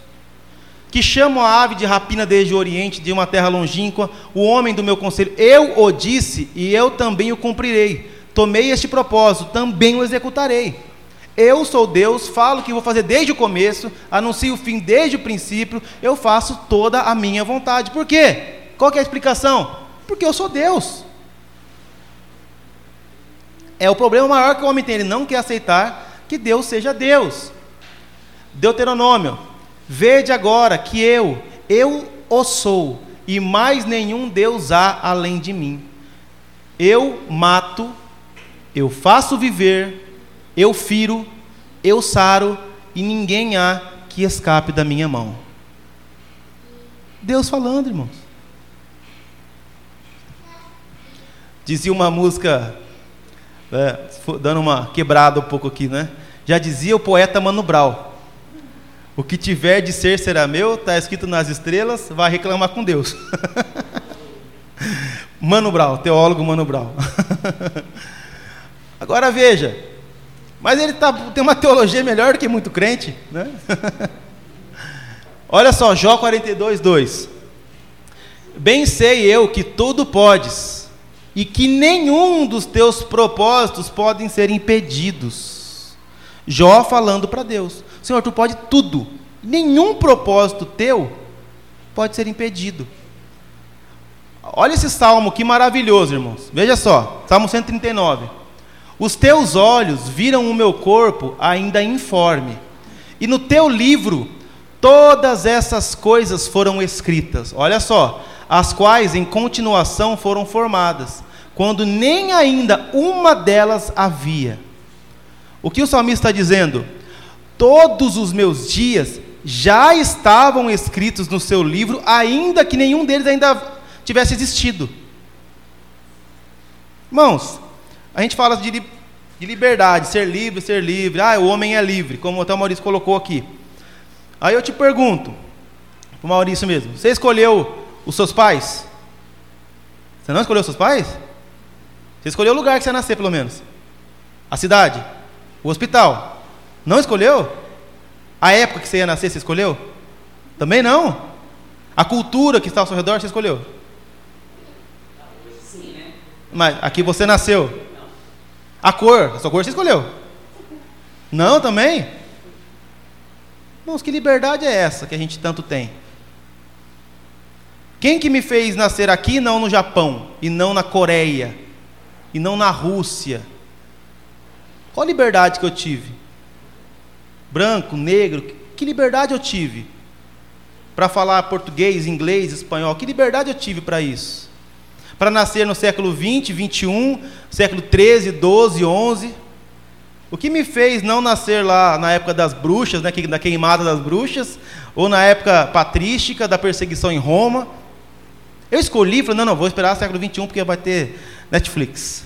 Que chamo a ave de rapina desde o oriente, de uma terra longínqua, o homem do meu conselho. Eu o disse e eu também o cumprirei. Tomei este propósito, também o executarei. Eu sou Deus, falo que vou fazer desde o começo, anuncio o fim desde o princípio, eu faço toda a minha vontade. Por quê? Qual é a explicação? Porque eu sou Deus. É o problema maior que o homem tem, ele não quer aceitar que Deus seja Deus. Deuteronômio: Vede agora que eu, eu o sou, e mais nenhum Deus há além de mim. Eu mato, eu faço viver, eu firo, eu saro, e ninguém há que escape da minha mão. Deus falando, irmãos. Dizia uma música é, dando uma quebrada um pouco aqui, né? Já dizia o poeta Mano Brown: O que tiver de ser será meu, está escrito nas estrelas, vai reclamar com Deus. Mano Brown, teólogo Mano Brown. Agora veja, mas ele tá, tem uma teologia melhor do que muito crente, né? Olha só, Jó 42, 2. Bem sei eu que tudo podes e que nenhum dos teus propósitos podem ser impedidos. Jó falando para Deus: Senhor, tu pode tudo, nenhum propósito teu pode ser impedido. Olha esse salmo que maravilhoso, irmãos. Veja só, Salmo 139. Os teus olhos viram o meu corpo ainda informe, e no teu livro todas essas coisas foram escritas. Olha só, as quais em continuação foram formadas, quando nem ainda uma delas havia. O que o salmista está dizendo? Todos os meus dias já estavam escritos no seu livro, ainda que nenhum deles ainda tivesse existido. Irmãos, a gente fala de, de liberdade, ser livre, ser livre. Ah, o homem é livre, como até o Maurício colocou aqui. Aí eu te pergunto, o Maurício mesmo, você escolheu os seus pais? Você não escolheu os seus pais? Você escolheu o lugar que você ia nascer, pelo menos. A cidade. O hospital. Não escolheu? A época que você ia nascer, você escolheu? Também não. A cultura que está ao seu redor, você escolheu?
Sim, né?
Mas aqui você nasceu. A cor, a sua cor você escolheu. Não também? Irmãos, que liberdade é essa que a gente tanto tem? Quem que me fez nascer aqui não no Japão, e não na Coreia, e não na Rússia? Qual liberdade que eu tive? Branco, negro, que liberdade eu tive? Para falar português, inglês, espanhol, que liberdade eu tive para isso? Para nascer no século 20, 21, século 13, 12, 11. O que me fez não nascer lá na época das bruxas, né, da queimada das bruxas, ou na época patrística da perseguição em Roma? Eu escolhi, falei, não, não, vou esperar o século XXI porque vai ter Netflix.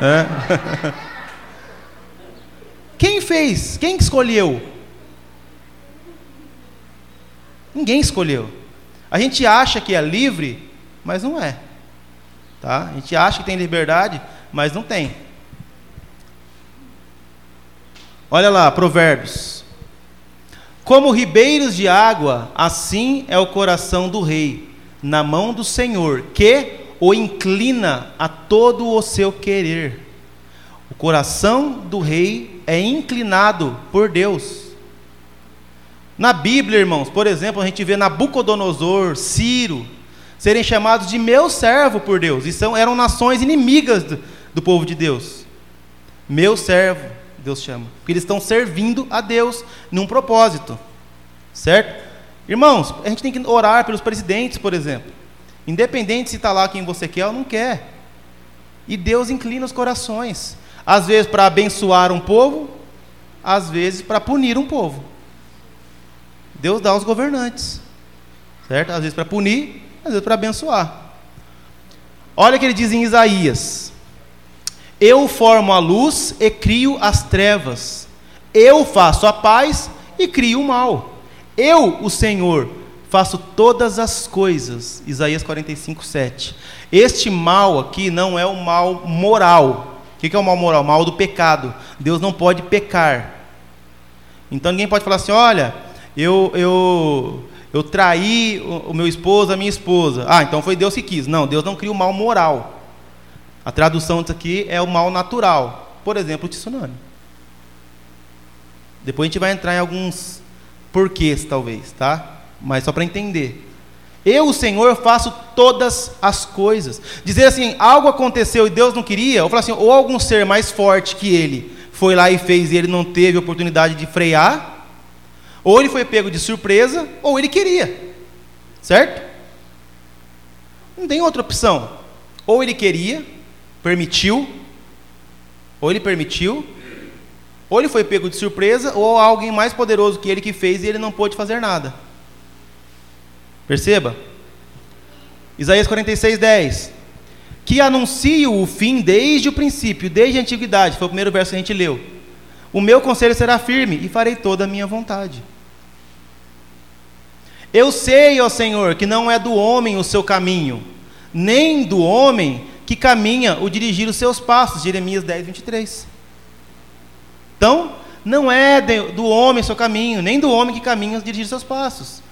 É. Quem fez? Quem escolheu? Ninguém escolheu. A gente acha que é livre, mas não é. Tá? A gente acha que tem liberdade, mas não tem. Olha lá, Provérbios. Como ribeiros de água, assim é o coração do rei na mão do Senhor, que o inclina a todo o seu querer. O coração do rei é inclinado por Deus. Na Bíblia, irmãos, por exemplo, a gente vê Nabucodonosor, Ciro, serem chamados de meu servo por Deus, e são, eram nações inimigas do, do povo de Deus. Meu servo, Deus chama, porque eles estão servindo a Deus num propósito, certo? Irmãos, a gente tem que orar pelos presidentes, por exemplo, independente se está lá quem você quer ou não quer, e Deus inclina os corações às vezes para abençoar um povo, às vezes para punir um povo. Deus dá aos governantes, certo? Às vezes para punir, às vezes para abençoar. Olha o que ele diz em Isaías: Eu formo a luz e crio as trevas. Eu faço a paz e crio o mal. Eu, o Senhor, faço todas as coisas. Isaías 45, 7. Este mal aqui não é o mal moral, o que é o mal moral? O mal do pecado. Deus não pode pecar. Então ninguém pode falar assim: olha, eu, eu, eu traí o, o meu esposo, a minha esposa. Ah, então foi Deus que quis. Não, Deus não cria o mal moral. A tradução disso aqui é o mal natural. Por exemplo, o tsunami. Depois a gente vai entrar em alguns porquês, talvez, tá? Mas só para entender. Eu, o Senhor, faço todas as coisas. Dizer assim, algo aconteceu e Deus não queria, ou falar assim, ou algum ser mais forte que ele foi lá e fez e ele não teve oportunidade de frear, ou ele foi pego de surpresa, ou ele queria. Certo? Não tem outra opção. Ou ele queria, permitiu, ou ele permitiu, ou ele foi pego de surpresa, ou alguém mais poderoso que ele que fez e ele não pôde fazer nada. Perceba? Isaías 46, 10. Que anuncio o fim desde o princípio, desde a antiguidade. Foi o primeiro verso que a gente leu. O meu conselho será firme e farei toda a minha vontade. Eu sei, ó Senhor, que não é do homem o seu caminho, nem do homem que caminha o dirigir os seus passos. Jeremias 10, 23. Então, não é do homem seu caminho, nem do homem que caminha dirigir seus passos.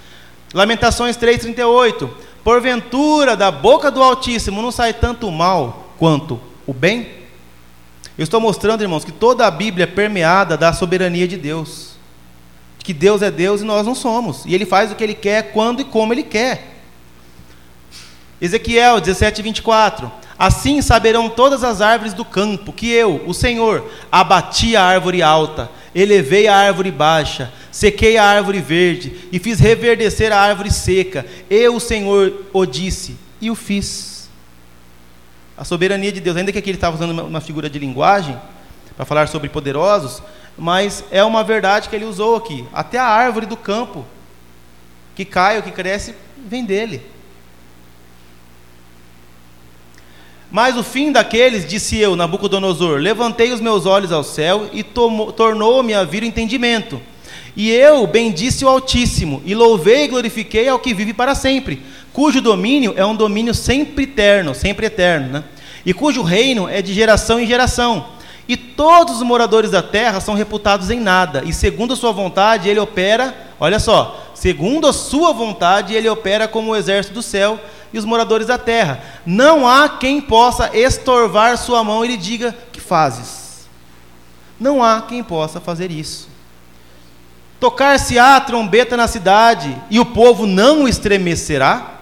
Lamentações 3,38. Porventura da boca do Altíssimo não sai tanto o mal quanto o bem? Eu estou mostrando, irmãos, que toda a Bíblia é permeada da soberania de Deus. Que Deus é Deus e nós não somos. E Ele faz o que Ele quer, quando e como Ele quer. Ezequiel 17, 24. Assim saberão todas as árvores do campo que eu, o Senhor, abati a árvore alta, elevei a árvore baixa, sequei a árvore verde e fiz reverdecer a árvore seca. Eu, o Senhor, o disse e o fiz. A soberania de Deus, ainda que aqui ele estava usando uma figura de linguagem para falar sobre poderosos, mas é uma verdade que ele usou aqui. Até a árvore do campo que cai ou que cresce vem dele. Mas o fim daqueles, disse eu, Nabucodonosor, levantei os meus olhos ao céu e tornou-me a vir o entendimento. E eu bendisse o Altíssimo, e louvei e glorifiquei ao que vive para sempre, cujo domínio é um domínio sempre eterno, sempre eterno, né? E cujo reino é de geração em geração. E todos os moradores da terra são reputados em nada, e segundo a sua vontade ele opera, olha só, segundo a sua vontade ele opera como o exército do céu e os moradores da terra. Não há quem possa estorvar sua mão e lhe diga: Que fazes? Não há quem possa fazer isso. Tocar-se-á a trombeta na cidade e o povo não estremecerá?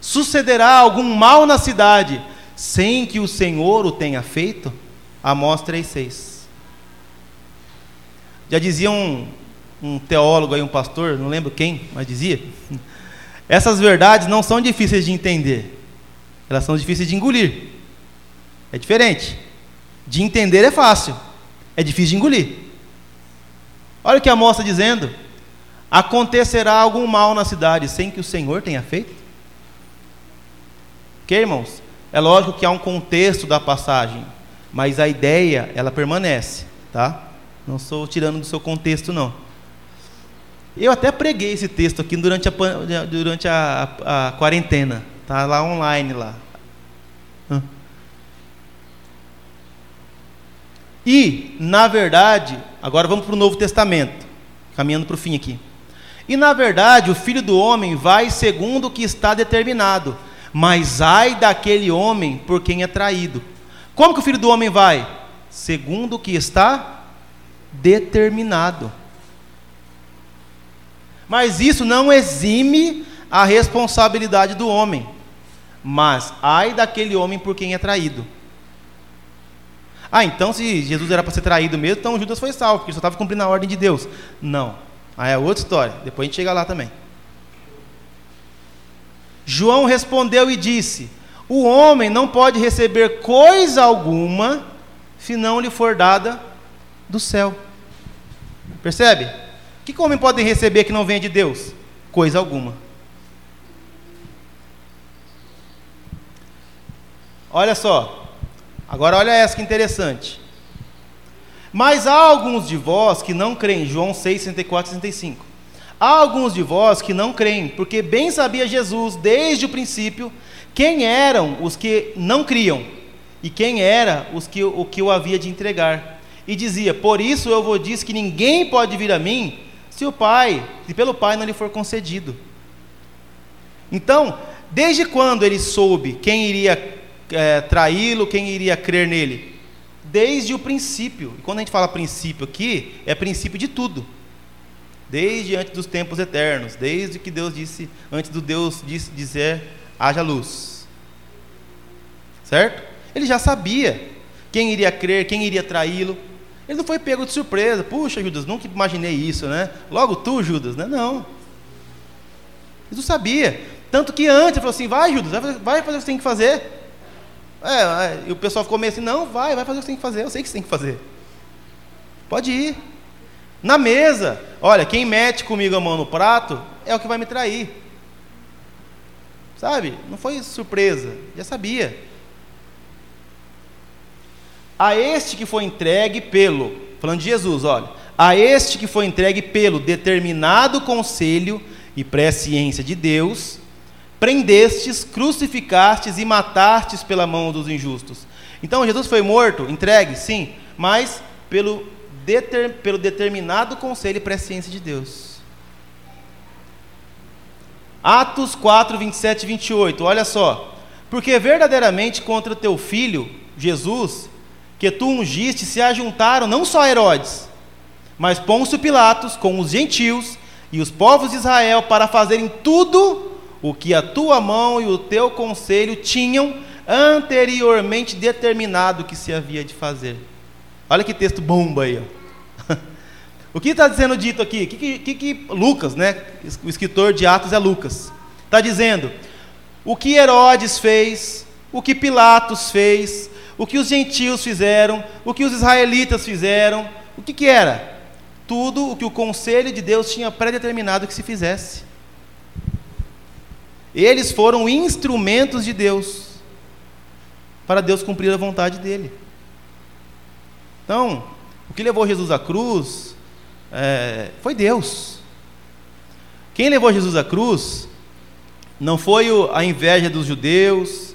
Sucederá algum mal na cidade sem que o Senhor o tenha feito? Amós 3,6. Já dizia um, um teólogo aí, um pastor, não lembro quem, mas dizia essas verdades não são difíceis de entender, elas são difíceis de engolir. É diferente. De entender é fácil, é difícil de engolir. Olha o que a moça dizendo: acontecerá algum mal na cidade sem que o Senhor tenha feito? Ok, irmãos? É lógico que há um contexto da passagem, mas a ideia ela permanece, tá? Não estou tirando do seu contexto, não. Eu até preguei esse texto aqui durante a, durante a, a, quarentena. Está lá online lá. E, na verdade, agora vamos para o Novo Testamento, caminhando para o fim aqui. E, na verdade, o Filho do Homem vai segundo o que está determinado, Mas ai daquele homem por quem é traído. Como que o filho do homem vai? Segundo o que está determinado. Mas isso não exime a responsabilidade do homem. Mas ai daquele homem por quem é traído. Ah, então se Jesus era para ser traído mesmo, então Judas foi salvo, porque ele só estava cumprindo a ordem de Deus. Não. Aí é outra história. Depois a gente chega lá também. João respondeu e disse: O homem não pode receber coisa alguma se não lhe for dada do céu. Percebe? O que, que o homem pode receber que não vem de Deus? Coisa alguma. Olha só. Agora olha essa que interessante. Mas há alguns de vós que não creem, João 6, 64 e 65. Há alguns de vós que não creem, porque bem sabia Jesus desde o princípio quem eram os que não criam e quem era os que, o que o havia de entregar. E dizia: Por isso eu vos disse que ninguém pode vir a mim se o Pai, se pelo Pai não lhe for concedido. Então, desde quando ele soube quem iria é, traí-lo, quem iria crer nele? Desde o princípio. E quando a gente fala princípio aqui, é princípio de tudo. Desde antes dos tempos eternos, desde que Deus disse, antes do Deus disse, dizer, haja luz. Certo? Ele já sabia quem iria crer, quem iria traí-lo. Ele não foi pego de surpresa. Puxa, Judas, nunca imaginei isso, né? Logo tu, Judas, né? Não. Jesus sabia. Tanto que antes ele falou assim: vai, Judas, vai fazer o que você tem que fazer. É, é, e o pessoal ficou meio assim: não, vai, vai fazer o que você tem que fazer. Eu sei o que você tem que fazer. Pode ir. Na mesa, olha, quem mete comigo a mão no prato é o que vai me trair. Sabe? Não foi surpresa, já sabia a este que foi entregue pelo, falando de Jesus, olha, a este que foi entregue pelo determinado conselho e presciência de Deus, prendestes, crucificastes e matastes pela mão dos injustos. Então Jesus foi morto, entregue, sim, mas pelo, deter, pelo determinado conselho e presciência de Deus. Atos 4, 27 e 28, olha só. Porque verdadeiramente contra teu filho, Jesus, que tu ungiste se ajuntaram não só Herodes, mas Pôncio Pilatos com os gentios e os povos de Israel para fazerem tudo o que a tua mão e o teu conselho tinham anteriormente determinado que se havia de fazer. Olha que texto bomba aí. Ó. o que está dizendo dito aqui? O que, que, que, Lucas, né? O escritor de Atos é Lucas. Está dizendo o que Herodes fez, o que Pilatos fez, o que os gentios fizeram, o que os israelitas fizeram, o que, que era? Tudo o que o conselho de Deus tinha predeterminado que se fizesse. Eles foram instrumentos de Deus para Deus cumprir a vontade dele. Então, o que levou Jesus à cruz é, foi Deus. Quem levou Jesus à cruz não foi a inveja dos judeus,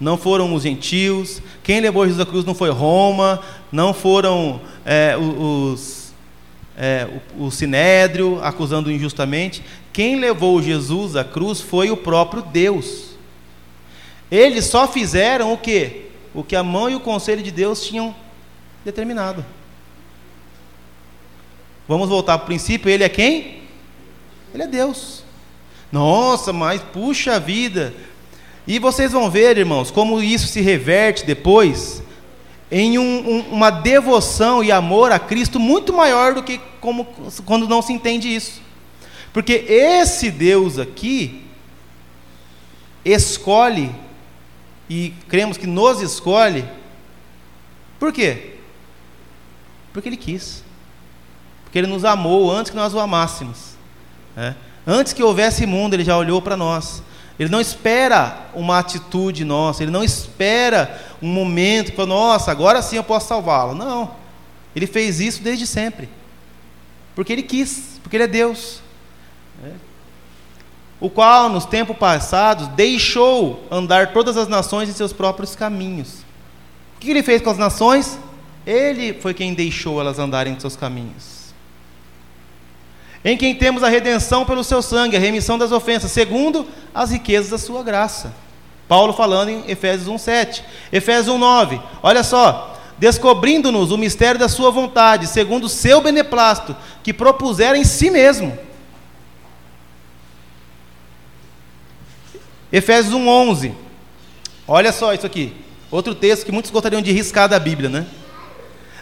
não foram os gentios, quem levou Jesus à cruz não foi Roma, não foram é, os, é, o, o sinédrio acusando injustamente. Quem levou Jesus à cruz foi o próprio Deus. Eles só fizeram o que? O que a mão e o conselho de Deus tinham determinado. Vamos voltar para o princípio: ele é quem? Ele é Deus. Nossa, mas puxa vida, e vocês vão ver, irmãos, como isso se reverte depois em um, um, uma devoção e amor a Cristo muito maior do que como, quando não se entende isso. Porque esse Deus aqui escolhe, e cremos que nos escolhe, por quê? Porque Ele quis. Porque Ele nos amou antes que nós o amássemos. Né? Antes que houvesse mundo, Ele já olhou para nós. Ele não espera uma atitude nossa, ele não espera um momento para, nossa, agora sim eu posso salvá-lo. Não. Ele fez isso desde sempre. Porque ele quis, porque ele é Deus. É. O qual, nos tempos passados, deixou andar todas as nações em seus próprios caminhos. O que ele fez com as nações? Ele foi quem deixou elas andarem em seus caminhos em quem temos a redenção pelo seu sangue, a remissão das ofensas, segundo as riquezas da sua graça. Paulo falando em Efésios 1:7. Efésios 1:9. Olha só, descobrindo-nos o mistério da sua vontade, segundo o seu beneplácito, que propusera em si mesmo. Efésios 1:11. Olha só isso aqui. Outro texto que muitos gostariam de riscar da Bíblia, né?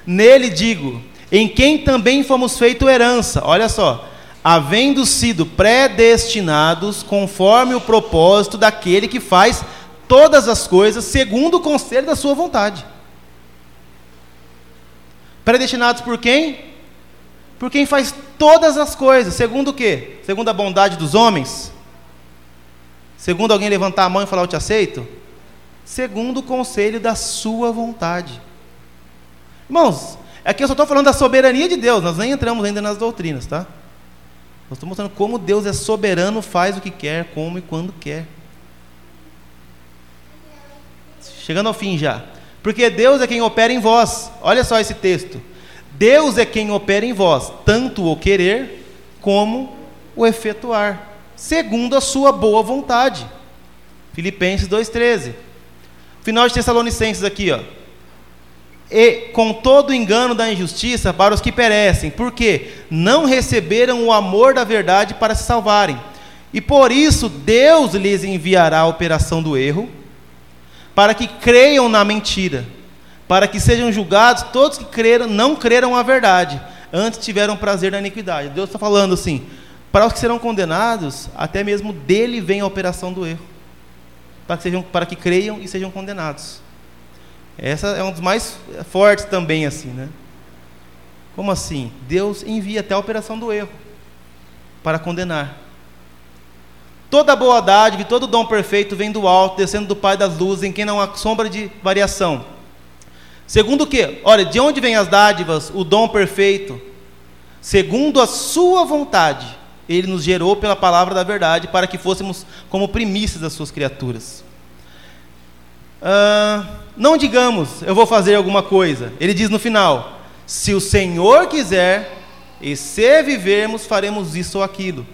Nele digo, em quem também fomos feito herança. Olha só, havendo sido predestinados conforme o propósito daquele que faz todas as coisas segundo o conselho da sua vontade. Predestinados por quem? Por quem faz todas as coisas, segundo o quê? Segundo a bondade dos homens? Segundo alguém levantar a mão e falar eu te aceito? Segundo o conselho da sua vontade. Irmãos, aqui eu só estou falando da soberania de Deus, nós nem entramos ainda nas doutrinas, tá? Nós estamos mostrando como Deus é soberano, faz o que quer, como e quando quer. Chegando ao fim já. Porque Deus é quem opera em vós. Olha só esse texto. Deus é quem opera em vós, tanto o querer como o efetuar, segundo a sua boa vontade. Filipenses 2,13. Final de Tessalonicenses aqui, ó e com todo o engano da injustiça para os que perecem, porque não receberam o amor da verdade para se salvarem. E por isso Deus lhes enviará a operação do erro, para que creiam na mentira, para que sejam julgados todos que creram, não creram a verdade, antes tiveram prazer na iniquidade. Deus está falando assim: para os que serão condenados, até mesmo dele vem a operação do erro, para que, sejam, para que creiam e sejam condenados. Essa é um dos mais fortes também, assim, né? Como assim? Deus envia até a operação do erro para condenar. Toda boa dádiva e todo dom perfeito vem do alto, descendo do Pai das luzes, em quem não há sombra de variação. Segundo o que? Olha, de onde vêm as dádivas, o dom perfeito? Segundo a sua vontade, ele nos gerou pela palavra da verdade, para que fôssemos como primícias das suas criaturas. Ah, não digamos, eu vou fazer alguma coisa. Ele diz no final: se o Senhor quiser, e se vivermos, faremos isso ou aquilo.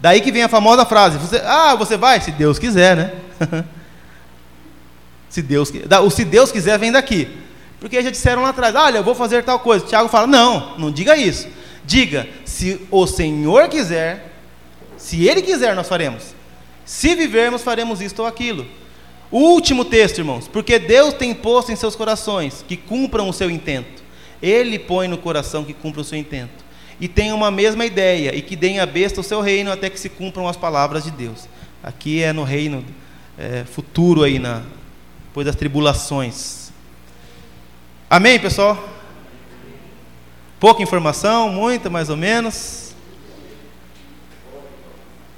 Daí que vem a famosa frase: você, Ah, você vai? Se Deus quiser, né? se Deus, o se Deus quiser vem daqui. Porque já disseram lá atrás: Olha, eu vou fazer tal coisa. Tiago fala: Não, não diga isso. Diga: Se o Senhor quiser, se Ele quiser, nós faremos. Se vivermos, faremos isto ou aquilo. Último texto, irmãos, porque Deus tem posto em seus corações que cumpram o seu intento. Ele põe no coração que cumpra o seu intento. E tenham uma mesma ideia, e que deem a besta o seu reino até que se cumpram as palavras de Deus. Aqui é no reino é, futuro aí, na, depois das tribulações. Amém, pessoal? Pouca informação, muita mais ou menos.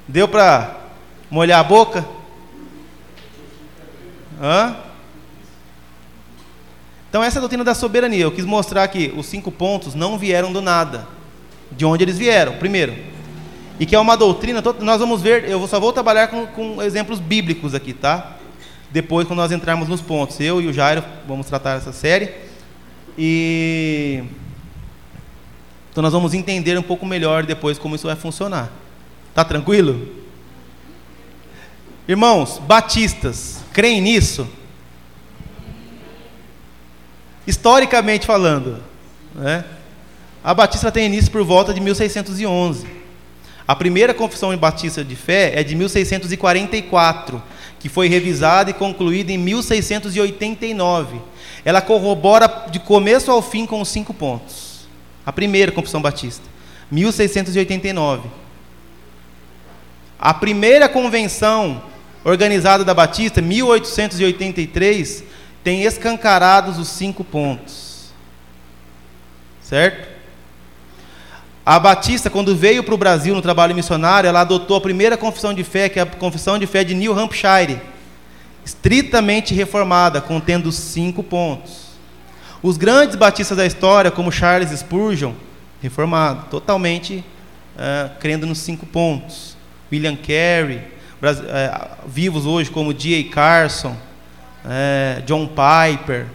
Deu para molhar a boca? Hã? Então, essa é a doutrina da soberania. Eu quis mostrar que os cinco pontos não vieram do nada. De onde eles vieram? Primeiro. E que é uma doutrina, nós vamos ver, eu só vou trabalhar com, com exemplos bíblicos aqui, tá? Depois, quando nós entrarmos nos pontos. Eu e o Jairo vamos tratar essa série. E. Então, nós vamos entender um pouco melhor depois como isso vai funcionar. Tá tranquilo? Irmãos, batistas, creem nisso? Historicamente falando, né? a Batista tem início por volta de 1611. A primeira confissão em Batista de fé é de 1644, que foi revisada e concluída em 1689. Ela corrobora de começo ao fim com os cinco pontos. A primeira confissão batista, 1689. A primeira convenção organizada da Batista, 1883, tem escancarados os cinco pontos. Certo? A Batista, quando veio para o Brasil no trabalho missionário, ela adotou a primeira confissão de fé, que é a confissão de fé de New Hampshire, estritamente reformada, contendo cinco pontos. Os grandes batistas da história, como Charles Spurgeon, reformado, totalmente uh, crendo nos cinco pontos. William Carey, vivos hoje como D.A. Carson, é, John Piper,